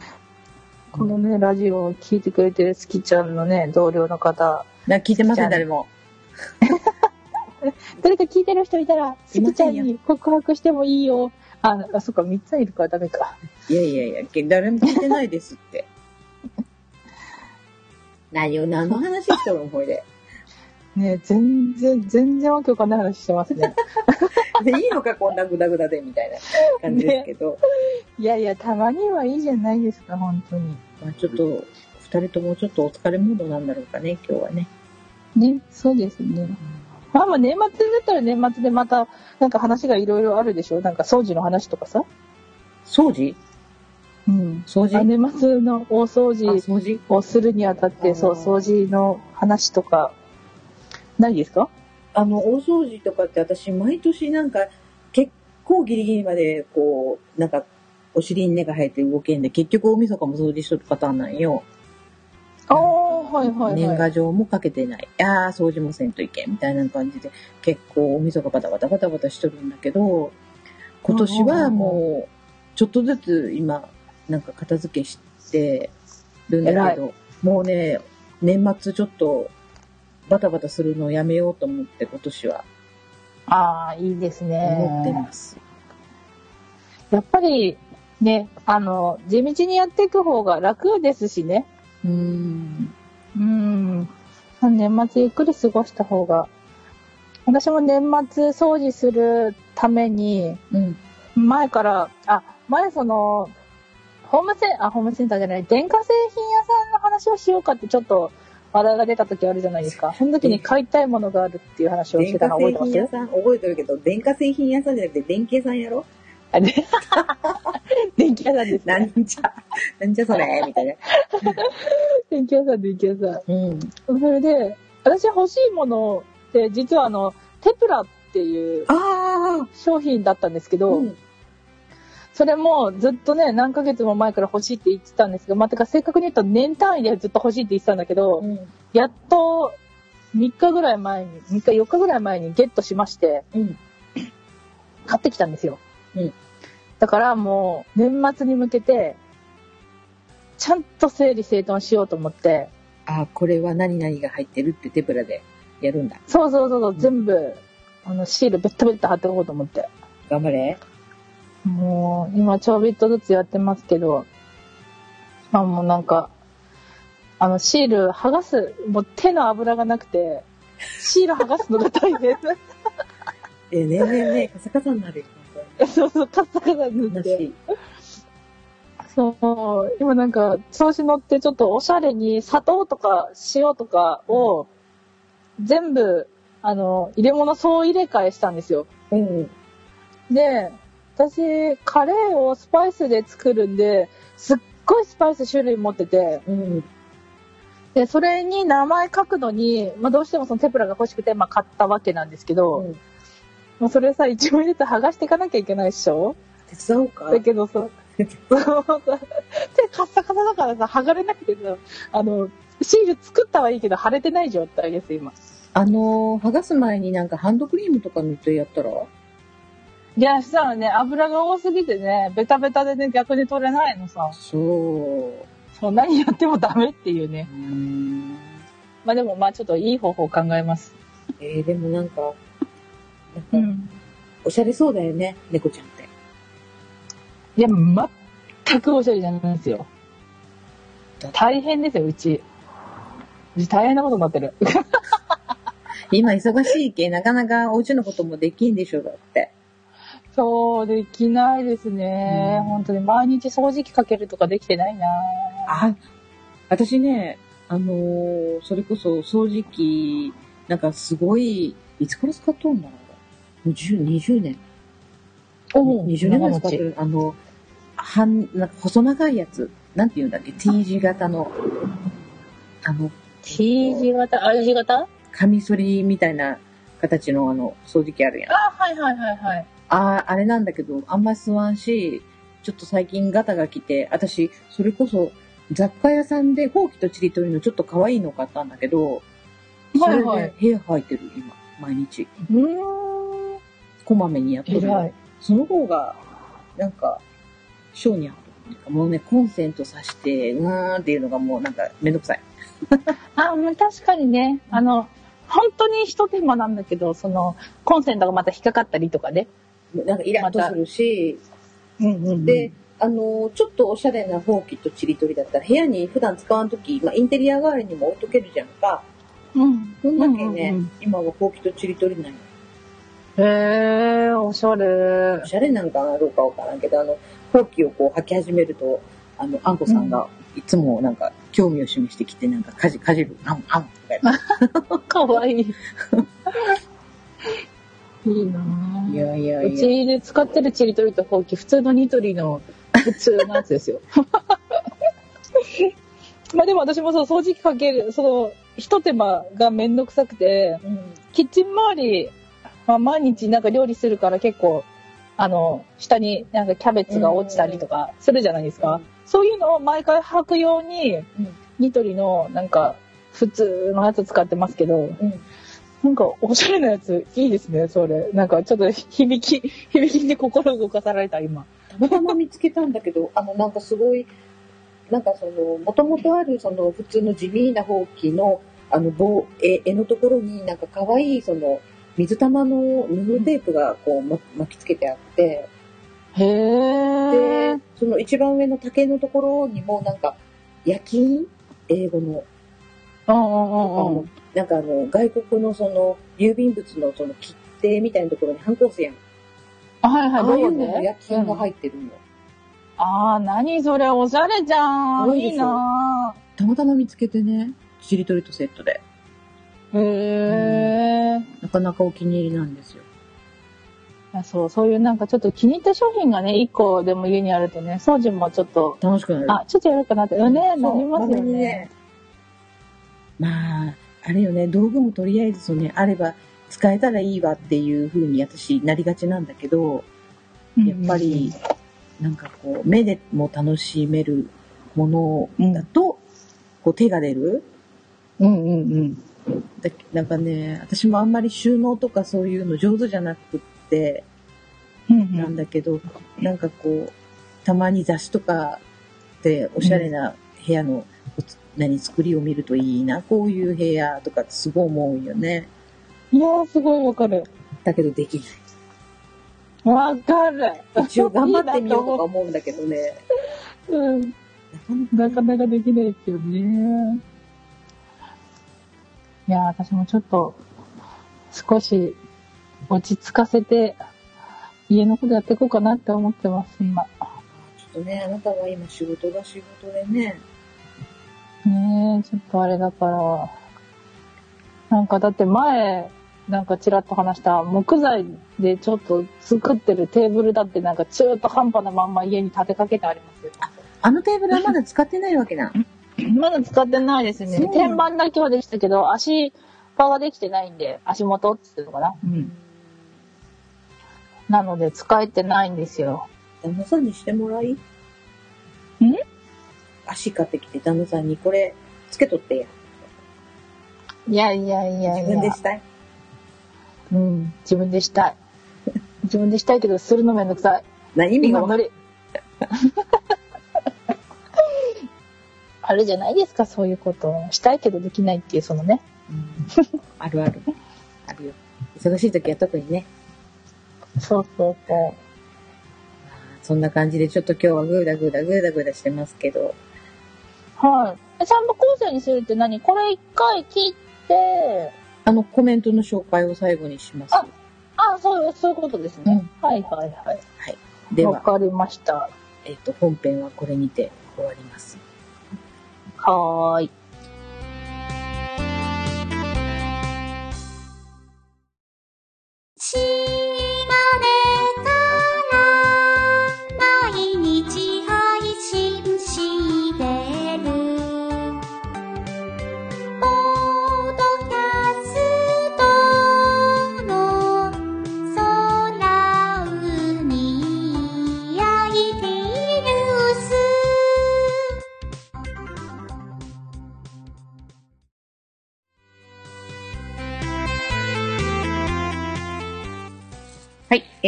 このね、ラジオを聞いてくれてる月ちゃんのね、同僚の方、な聞いてません、誰も。誰か聞いてる人いたら、いませんよ月ちゃんに告白してもいいよ。あ、あそっか、3ついるからダメか。いやいやいや、誰も聞いてないですって。何を、何の話してるの、これで。ね全然、全然わけわかんない話してますね。で、いいのか、こんなグダグダで、みたいな感じですけど。いやいや、たまにはいいじゃないですか、本当に。まあちょっと、二人ともちょっとお疲れモードなんだろうかね、今日はね。ね、そうですね。まあまあ年末だったら年末でまた、なんか話がいろいろあるでしょなんか掃除の話とかさ。掃除？うん。掃除？年末の大掃あ除掃除？をするにあたって、そう、掃除の話とか、ないですか？あの、大掃除とかって私、毎年なんか、結構ギリギリまで、こう、なんか、お尻に根が生えて動けんで、結局大晦日も掃除しとるパターンなんよ。ああ、はいはいはい。年賀状もかけてない。ああ、掃除もせんといけん、みたいな感じで、結構大晦日バタバタバタバタしとるんだけど、今年はもう、ちょっとずつ今、なんか片付けしてるんだけど、もうね、年末ちょっと、バタバタするのをやめようと思って、今年はああ、いいです思ってね。ます。やっぱり、ね、あの、地道にやっていく方が楽ですしね。うーん。うん。年末ゆっくり過ごした方が。私も年末掃除するために、うん。前から、あ、前その、ホームセン、あ、ホームセンターじゃない、電化製品屋さんの話をしようかってちょっと話題が出た時あるじゃないですか。その時に買いたいものがあるっていう話をしてたの覚えてます？屋さん覚えてるけど、電化製品屋さんじゃなくて電気屋さんやろ？あれ 電気屋さんです、ね。なんじゃ、なんじゃそれみたいな。電気屋さん、電気屋さうん。ん。それで、私欲しいものって、実はあの、テプラっていうあ商品だったんですけあ、ど、うん。それもずっとね、何ヶ月も前から欲しいって言ってたんですが、まあ、てか正確に言うと年単位でずっと欲しいって言ってたんだけど、うん。やっと3日ぐらい前に、3日4日ぐらい前にゲットしまして、うん。買ってきたんですよ。うんだからもう、年末に向けて、ちゃんと整理整頓しようと思って、あ、これは何々が入ってるって手ぶらでやるんだ。そうそうそうそう、ん全部、あの、シールベッタベッタ貼っておこうと思って。頑張れ。もう、今ちょびっとずつやってますけど、まあもうなんか、あの、シール剥がす、もう手の油がなくて、シール剥がすのが大変。え、ねえねえねえ、カサカサになるよ。そうそう、カッサカサ塗って。そう、今なんか、調子乗ってちょっとおしゃれに砂糖とか塩とかを全部、あの、入れ物総入れ替えしたんですよ。うん。で、私、カレーをスパイスで作るんで、すっごいスパイス種類持ってて、うん。で、それに名前書くのに、まあどうしてもそのテプラが欲しくて、まあ買ったわけなんですけど、うんもうそれさ、一枚ずつ剥がしていかなきゃいけないでしょ？手伝おうか？だけどさ、そうさ手カッサカサだからさ、剥がれなくてさ、あの、シール作ったはいいけど、腫れてない状態です、今。あのー、剥がす前になんかハンドクリームとか塗ってやったら？いや、したらね、油が多すぎてね、ベタベタでね、逆に取れないのさ。そう。そう、何やってもダメっていうね。うーん。まあでも、まあちょっといい方法考えます。えー、でもなんか、うなん。おしゃれそうだよね、猫ちゃんって。いや、全くおしゃれじゃないんですよ。大変ですよ、うち。うち大変なことになってる。今忙しいけ、なかなかお家のこともできんでしょ、だって。そう、できないですね。うん本当に毎日掃除機かけるとかできてないなあ、私ね、あのーそれこそ掃除機、なんかすごい、いつから使っとんだろう。もう10、20年。お20年ぐらい使ってる。あの、半、なんか細長いやつ。なんて言うんだっけ ?T 字型の、あの、T 字型 ?I 字型？カミソリみたいな形のあの、掃除機あるやん。あ、はいはいはいはい。ああ、あれなんだけど、あんま吸わんし、ちょっと最近ガタが来て、私、それこそ雑貨屋さんでほうきとちりとりのちょっと可愛いの買ったんだけど、それはいは部屋履いてる、今、毎日。うーん。こまめにやってる。その方が、なんか、性に合う。もうね、コンセント挿して、うーんっていうのがもうなんかめんどくさい。あ、まあ確かにね、あの、本当に一手間なんだけど、その、コンセントがまた引っかかったりとかね。なんかイラッとするし、うんうんで、あの、ちょっとおしゃれなほうきとちりとりだったら、部屋に普段使わんとき、まあ、インテリア代わりにも置いとけるじゃんか。うん。そんだけね、うんうんうん今はほうきとちりとりない。へえ、おしゃれお。しゃれなんかなどうかわからんけど、あの、ほうきをこう履き始めると、あの、あんこさんがいつもなんか興味を示してきて、なんかかじ、かじる、あん、あん、とかやって かわいい。いいなぁいやいやういや。ちで使ってるちりとりとほうき、普通のニトリの普通のやつですよ。まあでも私もそう、掃除機かける、その、一手間がめんどくさくて、キッチン周り、まあ、毎日なんか料理するから結構、あの、下になんかキャベツが落ちたりとかするじゃないですか。そういうのを毎回履くように、ニトリのなんか普通のやつ使ってますけど、なんかおしゃれなやついいですね、それ。なんかちょっと響き、響きに心動かされた今。たまたま見つけたんだけど、あの、なんかすごい、なんかその、もともとあるその普通の地味なほうきの、あの棒、絵絵のところになんか可愛いその、水玉の布テープがこうま巻きつけてあって、へーで。、その一番上の竹のところにもなんか、夜勤？英語の、うんうんうんうん。なんかあの、外国のその、郵便物のその切手みたいなところにハンコ押すやん。あはいはい、ああいうのも夜勤がうん入ってるの。あー、何それ、おしゃれじゃん。いいなたまたま見つけてね、しりとりとセットで。ーへー。なかなかお気に入りなんですよ。いやそう、そういうなんかちょっと気に入った商品がね、一個でも家にあるとね、掃除もちょっと、楽しくなる。あ、ちょっとやろうかなって、うんね、なりますよね。まあ、あれよね、道具もとりあえずそうね、あれば使えたらいいわっていう風に私なりがちなんだけど、やっぱり、なんかこう、目でも楽しめるものだと、こう手が出る。うんうんうん。だなんかね、私もあんまり収納とかそういうの上手じゃなくって、うんなんだけど、なんかこう、たまに雑誌とかでおしゃれな部屋の、何、作りを見るといいな、こういう部屋とかってすごい思うよね。いやー、すごいわかる。だけどできない。わかる。一応頑張ってみようとか思うんだけどね。う うん。なかなかなかなかできないですよね。いやー、私もちょっと、少し落ち着かせて、家のことやっていこうかなって思ってます、今。ちょっとね、あなたは今仕事が仕事でね。ねえ、ちょっとあれだから、なんかだって前、なんかちらっと話した木材でちょっと作ってるテーブルだってなんか中途半端なまんま家に立てかけてありますよ。あのテーブルはまだ使ってないわけな。まだ使ってないですね。天板だけはできたけど、足場ができてないんで、足元っていうのかな。うん。なので使えてないんですよ。旦那さんにしてもらい？ん？ん足買ってきて旦那さんにこれつけとってや。いやいやいや自いや。分でしたい。うん、自分でしたい。自分でしたいけど、するのめんどくさい。な、意味がわ。あるじゃないですか、そういうこと。したいけどできないっていう、そのね。うんあるある。あるよ。忙しい時は特にね。そうそうそまあそんな感じでちょっと今日はグーダグーダグーダグーダしてますけど。う。はい。え散歩構成にするって何？これ一回切って、あのコメントの紹介を最後にします。ああ、そう、そういうことですね。はいはいはい。では、わかりました。えっ、と、本編はこれにて終わります。はーい。島根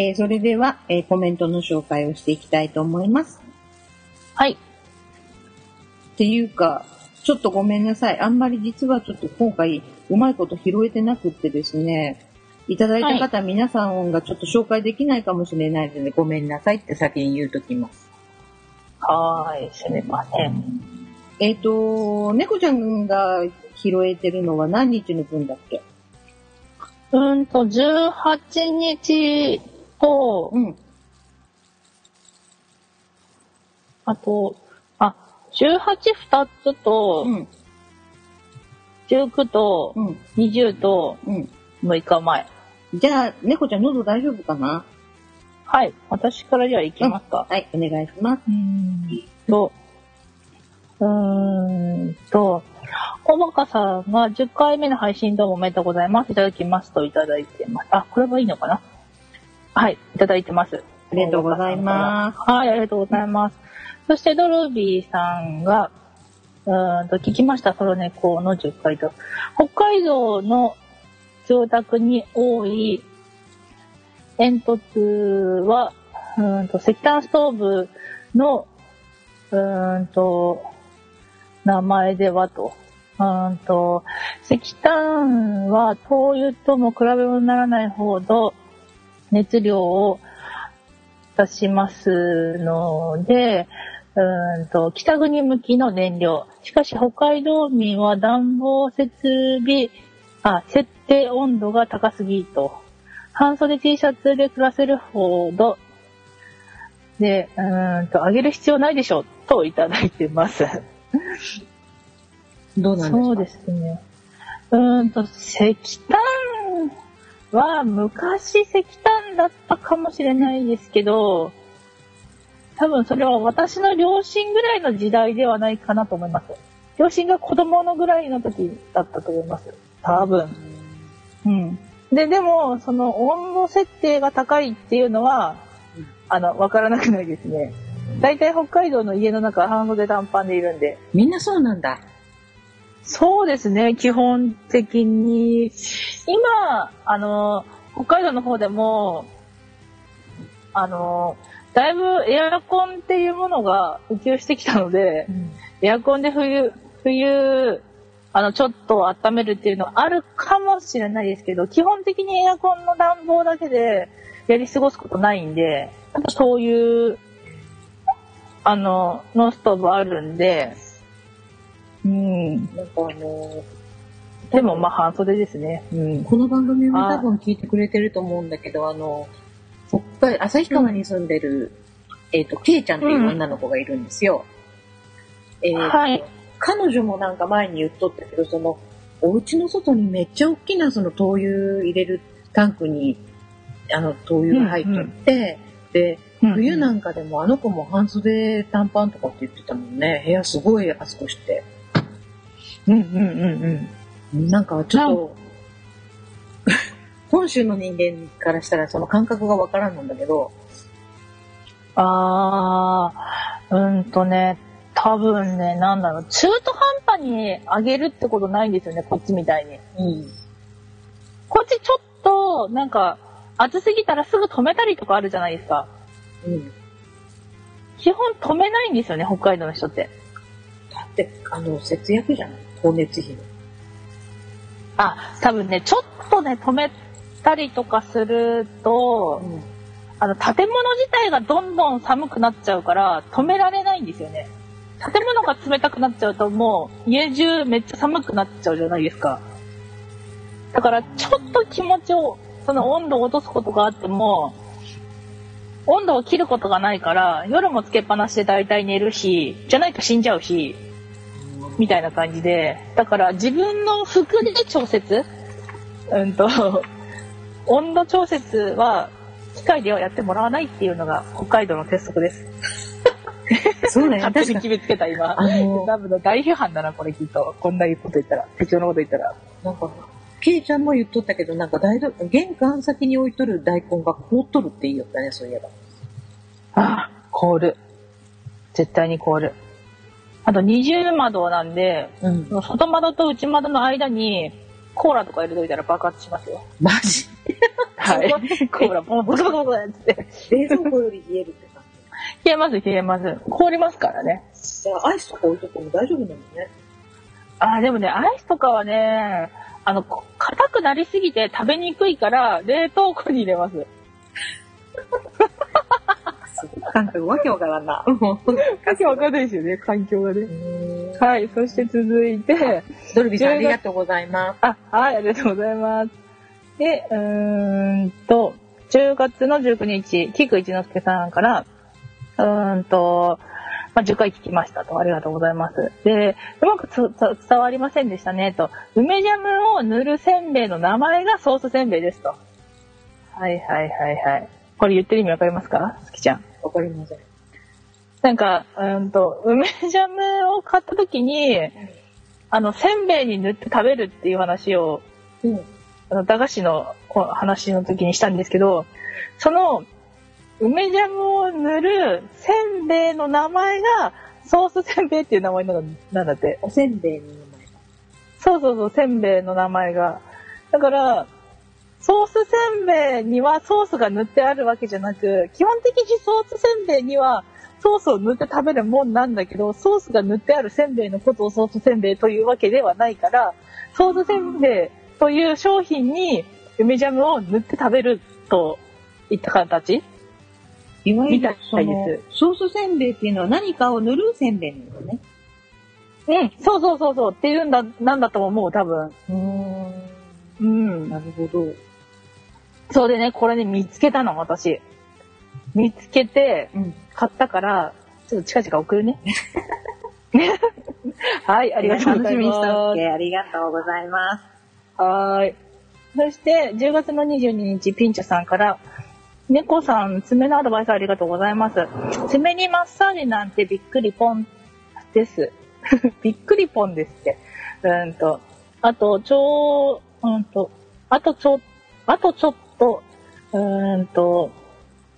えー、それでは、えーコメントの紹介をしていきたいと思います。はい。っていうか、ちょっとごめんなさい。あんまり実はちょっと今回、うまいこと拾えてなくってですね、いただいた方、皆さんがちょっと紹介できないかもしれないので、ごめんなさいって先に言うときます。はーい。すみません。えっ、と、猫ちゃんが拾えてるのは何日の分だっけ？うーんと、18日と、うん。あと、あ、18二つと、うん。19と、うん。20とうん。6日前。じゃあ、猫ちゃん喉大丈夫かな？はい。私からじゃあ行きますか。はい、お願いします。うーんと、うーんと、おばかさんが10回目の配信どうもおめでとうございます。いただきますといただいてます。あ、これはいいのかな？はい、いただいてます。ありがとうございます。はい、ありがとうございます。そしてドルビーさんが、うーんと、聞きました、ソロネコの10回と。北海道の住宅に多い煙突は、うーんと、石炭ストーブの、うーんと、名前ではと。うーんと、石炭は灯油とも比べ物にならないほど熱量を出しますので、うーんと、北国向きの燃料。しかし北海道民は暖房設備、あ、設定温度が高すぎと。半袖 T シャツで暮らせるほど、で、うーんと、上げる必要ないでしょ、といただいてます。どうなんですか？そうですね。うーんと、石炭は昔石炭だったかもしれないですけど、多分それは私の両親ぐらいの時代ではないかなと思います。両親が子供のぐらいの時だったと思います。多分。うん。で、でも、その温度設定が高いっていうのは、あの、わからなくないですね。大体北海道の家の中半袖短パンでいるんで。みんなそうなんだ。そうですね、基本的に。今、あの、北海道の方でも、あの、だいぶエアコンっていうものが普及してきたので、エアコンで冬、冬、あの、ちょっと温めるっていうのはあるかもしれないですけど、基本的にエアコンの暖房だけでやり過ごすことないんで、そういう、あの、ノンストーブあるんで、うん。なんかあの、でもまあ半袖ですね。うん。この番組も多分聞いてくれてると思うんだけど、あの、北海、旭川に住んでる、えっ、と、ケイちゃんっていう女の子がいるんですよ。えーはい。彼女もなんか前に言っとったけど、その、お家の外にめっちゃ大きなその灯油入れるタンクに、あの、灯油が入っとって、で、冬なんかでもあの子も半袖短パンとかって言ってたもんね。部屋すごい暑くして。うんうんうんうん。なんかちょっと、本州の人間からしたらその感覚がわからんのんだけど、あー、うんとね、多分ね、なんだろう、中途半端に上げるってことないんですよね、こっちみたいに。うん。こっちちょっと、なんか、暑すぎたらすぐ止めたりとかあるじゃないですか。うん。基本止めないんですよね、北海道の人って。だって、あの、節約じゃない？光熱費の。あ、多分ね、ちょっとね、止めたりとかすると、あの、建物自体がどんどん寒くなっちゃうから、止められないんですよね。建物が冷たくなっちゃうと、もう、家中めっちゃ寒くなっちゃうじゃないですか。だから、ちょっと気持ちを、その温度を落とすことがあっても、温度を切ることがないから、夜もつけっぱなしで大体寝るし、じゃないと死んじゃうし、みたいな感じで、だから自分の服で調節？うんと、温度調節は機械ではやってもらわないっていうのが北海道の鉄則です。そうね、勝手に。に決めつけた今。あの多分大批判だな、これきっと。こんなこと言ったら。適当なこと言ったら。なんか、ケイちゃんも言っとったけど、なんか大道、玄関先に置いとる大根が凍っとるって言いよったね、そういえば。ああ、凍る。絶対に凍る。あと二重窓なんで、うん。外窓と内窓の間にコーラとか入れといたら爆発しますよ。マジ？はい。コーラ、もうボコボコボコって。冷蔵庫より冷えるって感冷えます、冷えます。凍りますからね。じ。じゃあ、アイスとか置いとっても大丈夫なのね。あー、でもね、アイスとかはね、あの、こ硬くなりすぎて食べにくいから、冷凍庫に入れます。すごい感覚わけわからんな。わけわかんないですよね、環境がね。はい、そして続いて、ドルビーさんありがとうございます。あ、はい、ありがとうございます。で、うーんと、10月の19日、菊一之輔さんから、うーんと、まあ、10回聞きましたと、ありがとうございます。で、うまくつつ伝わりませんでしたね、と。梅ジャムを塗るせんべいの名前がソースせんべいですと。はいはいはいはい。これ言ってる意味わかりますか？好きちゃん。わかりません。なんか、うんと、梅ジャムを買った時に、あの、せんべいに塗って食べるっていう話を、うん。あの、駄菓子の話の時にしたんですけど、その、梅ジャムを塗るせんべいの名前が、ソースせんべいっていう名前なんなんだって？おせんべいの名前。そうそうそう、せんべいの名前が。だから、ソースせんべいにはソースが塗ってあるわけじゃなく、基本的にソースせんべいにはソースを塗って食べるもんなんだけど、ソースが塗ってあるせんべいのことをソースせんべいというわけではないから、ソースせんべいという商品に梅ジャムを塗って食べるといった形？いわゆるソースせんべいっていうのは何かを塗るせんべいなんだね。うん、そうそうそうそうっていうんだ、なんだと思う、多分。うん。うん。なるほど。そうでね、これね、見つけたの、私。見つけて、うん。買ったから、ちょっと近々送るね。はい、ありがとうござい楽しみにしてありがとうございます。す。はーい。そして、10月の22日、ピンチャさんから、猫さん、爪のアドバイスありがとうございます。爪にマッサージなんてびっくりポンです。びっくりポンですって。うんと、あと、ちょう、うんと、あとちょ、あとちょっと、うーんと、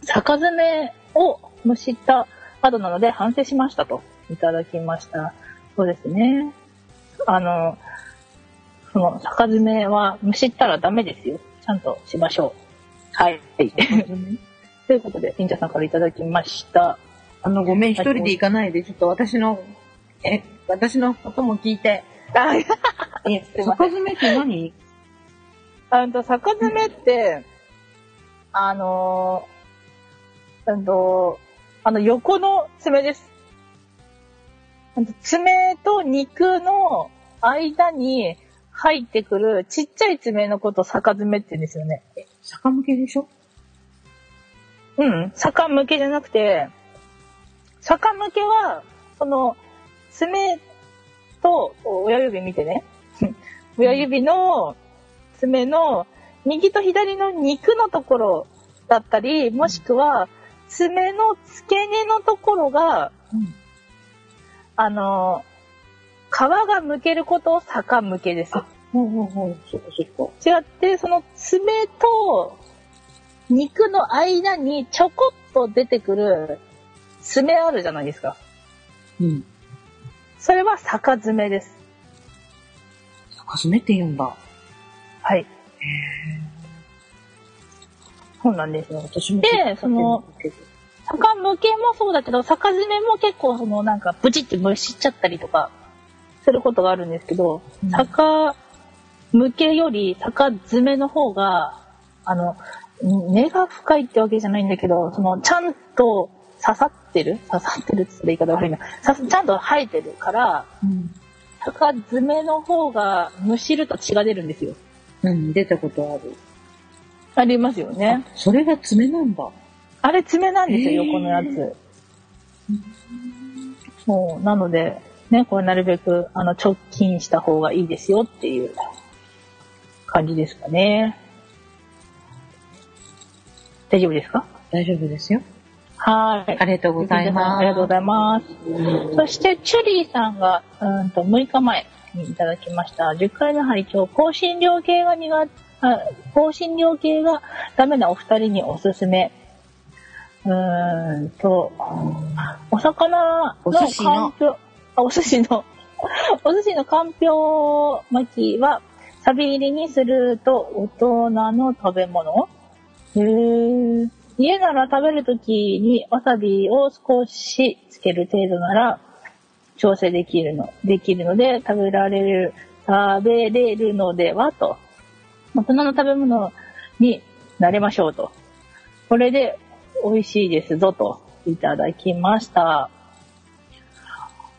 逆爪をむしった後なので反省しましたといただきました。そうですね。あの、その逆爪はむしったらダメですよ。ちゃんとしましょう。はい。ということで、ピンチャさんからいただきました。あの、ごめん、一人で行かないで、ちょっと私の、え、私のことも聞いて。あ、いって何？あんと、逆爪って、あのー、うんと、あの、横の爪です。爪と肉の間に入ってくるちっちゃい爪のことを逆爪って言うんですよね。逆向けでしょ？うん、逆向けじゃなくて、逆向けは、その、爪と、親指見てね。親指の爪の右と左の肉のところだったり、もしくは、爪の付け根のところが、うんあの、皮が剥けることを逆向けです。ほうほうほう、そっかそっか。違って、その爪と肉の間にちょこっと出てくる爪あるじゃないですか。うん。それは逆爪です。逆爪って言うんだ。はい。そうなんですよ。私も。でその、逆向けもそうだけど、逆爪も結構そのなんかブチってむしっちゃったりとかすることがあるんですけど、うん逆向けより逆爪の方が、あの、根が深いってわけじゃないんだけど、そのちゃんと刺さってる？刺さってるって言ったら言い方悪いな。さちゃんと生えてるから、うん。逆爪の方がむしると血が出るんですよ。うん、出たことある。ありますよね。それが爪なんだ。あれ爪なんですよ、へー横のやつ。そう、なので、ね、これなるべく、あの、直近した方がいいですよっていう感じですかね。大丈夫ですか？大丈夫ですよ。はい。ありがとうございます。ありがとうございます。そして、チュリーさんが、うんと、6日前にいただきました。10回目拝聴香辛料系が苦手、あ香辛料系がダメなお二人におすすめ。うーんと、お魚のお寿司のかんぴょうあ、お寿司の、お寿司のかんぴょう巻きは、サビ入りにすると大人の食べ物？へー家なら食べるときにわさびを少しつける程度なら調整できるの、できるので食べられる、食べれるのではと。大人の食べ物になれましょうと。これで美味しいですぞといただきました。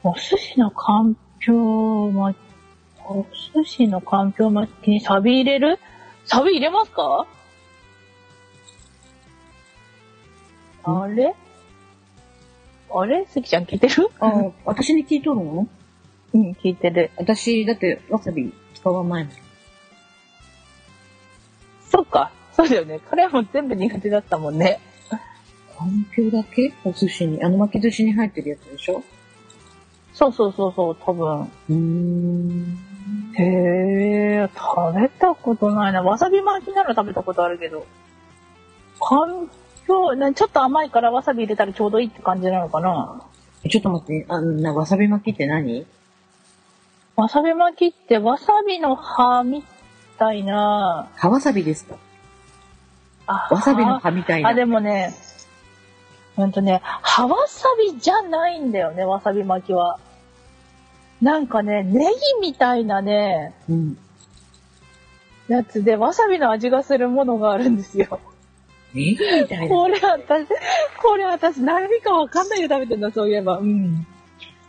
お寿司のかんぴょう巻き、お寿司のかんぴょう巻きにサビ入れる？サビ入れますか？あれ？あれ？すきちゃん聞いてる？あ、私に聞いとるの？うん、聞いてる。私、だって、わさび使わないもん。そっか。そうだよね。彼も全部苦手だったもんね。かんぴょうだけ？お寿司に。あの巻き寿司に入ってるやつでしょ？そうそうそうそう、多分。うーん。へえ、食べたことないな。わさび巻きなら食べたことあるけど。かんぴょう、ねちょっと甘いからわさび入れたらちょうどいいって感じなのかな？ちょっと待って、あな、わさび巻きって何？わさび巻きってわさびの葉みたいな。葉わさびですか？あわさびの葉みたいな。あ、でもね、ほんとね、葉わさびじゃないんだよね、わさび巻きは。なんかね、ネギみたいなね、うん。やつで、わさびの味がするものがあるんですよ。ネギみたいな。これ私、これ私何かわかんないで食べてんだ、そういえば。うん。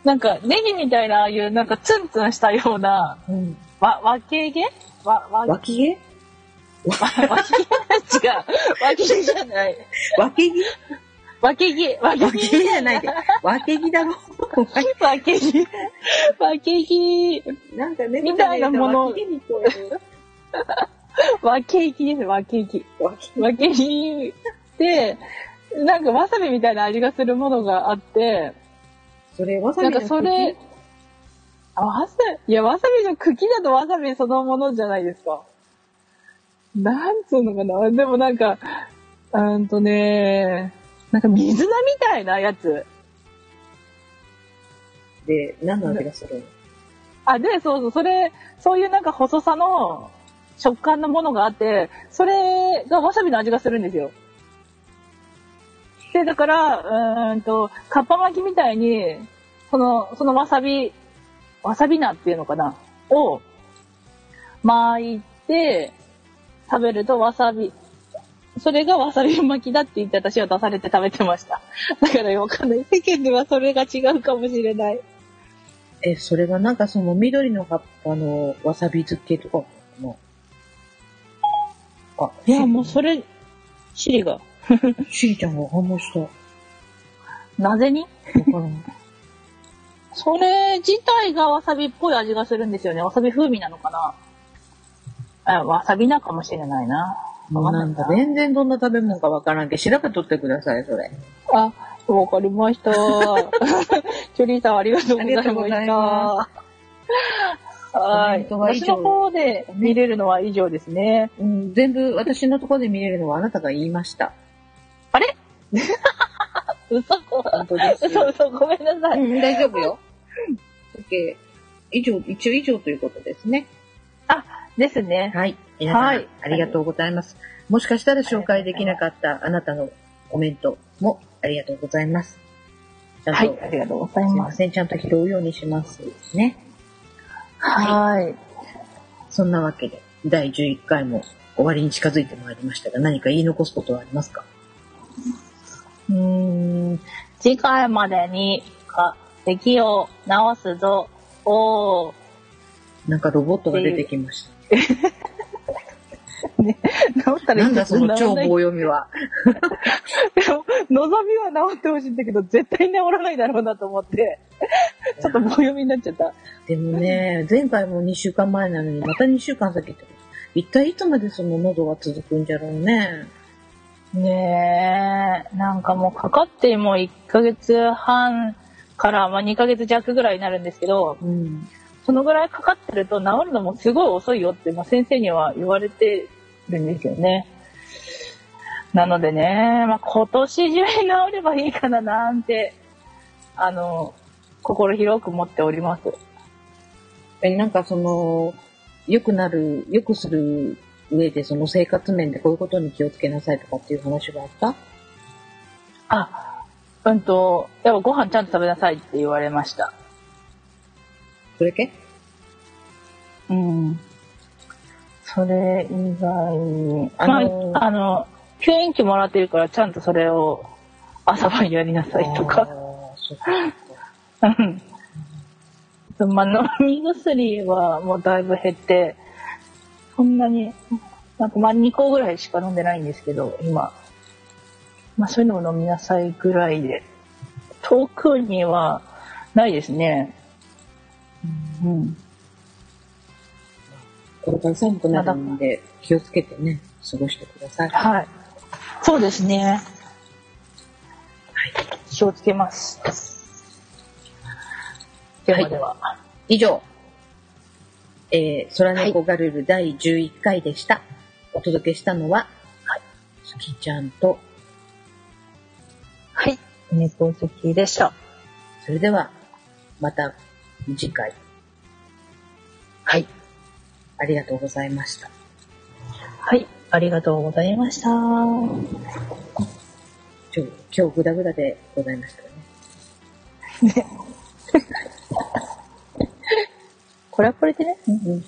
なんか、ネギみたいな、ああいう、なんかツンツンしたような、うん。わ、わけ毛？わ、わ、わ脇毛？け毛？違う。わけ毛じゃない。脇毛？わけ毛、わけ脇毛じゃないで。脇毛だろ。わけ毛。わけ毛。なんかね、みたいなもの脇毛に聞こえる。わけ毛です、わけ毛。脇わけ毛で、なんかわさびみたいな味がするものがあって、それ、わさなんびのかそれ、あわさび、いや、わさびの茎だとわさびそのものじゃないですか。なんつうのかな？でもなんか、うーんとね、なんか水菜みたいなやつ。で、何の味がするの？あ、で、そうそう、それ、そういうなんか細さの食感のものがあって、それがわさびの味がするんですよ。で、だから、うーんと、かっぱ巻きみたいに、その、そのわさび、わさび菜っていうのかな？を巻いて食べるとわさび、それがわさび巻きだって言って私は出されて食べてました。だからわかんない。世間ではそれが違うかもしれない。え、それがなんかその緑の葉っぱのわさび漬けとかあ、いや、もうそれ、シリが。しりちゃんが反応した。わなぜに？からん。それ自体がわさびっぽい味がするんですよね。わさび風味なのかな？あわさびなかもしれないな。もうなんか全然どんな食べ物かわからんけど、調べとってください、それ。あ、わかりました。チョリーさんありがとうございました。まはい。私の方で見れるのは以上ですね。うん、全部私のところで見れるのはあなたが言いました。あれ？嘘本当ですよ嘘嘘ごめんなさい。うん、大丈夫よ。OK。以上、一応以上ということですね。ですね。はい。皆さん、はいありがとうございます。もしかしたら紹介できなかったあなたのコメントもありがとうございます。はい、ありがとうございま。すいますせん、ちゃんと拾うようにしますね。はい。そんなわけで、第11回も終わりに近づいてまいりましたが、何か言い残すことはありますか？うーん、次回までに、か、敵を直すぞ。おー。なんかロボットが出てきました。直ったらいないんだその超棒棒読みは。でも、望みは治ってほしいんだけど、絶対治らないだろうなと思って、ちょっと棒読みになっちゃった。でもね、前回も2週間前なのに、また2週間先ってこと。一体いつまでその喉が続くんじゃろうね。ねえ、なんかもうかかってもう1ヶ月半から、まあ、2ヶ月弱ぐらいになるんですけど、うん。そのぐらいかかってると治るのもすごい遅いよって、まあ、先生には言われてるんですよね。なのでね、まあ、今年中に治ればいいかななんて、あの、心広く思っております。え、なんかその、良くなる、良くする上で、その生活面でこういうことに気をつけなさいとかっていう話があった？あ、うんと、やっぱご飯ちゃんと食べなさいって言われました。それけ？うん。それ以外に、あまのあ、あの、吸引器もらってるからちゃんとそれを朝晩やりなさいとあか。うん。まあ、飲み薬はもうだいぶ減って、そんなに、なんかまあ2個ぐらいしか飲んでないんですけど、今。まあそういうのも飲みなさいぐらいで、特にはないですね。うん。これから寒くなるんで、気をつけてね、過ごしてください。はい。そうですね。気をつけます。ではでは。以上、えー、空猫ガルル第11回でした。お届けしたのは、はい、スキちゃんと、はい。猫好きでした。それでは、また次回。はい。ありがとうございました。はい。ありがとうございました。今日、今日グダグダでございましたね。これはこれでね。うん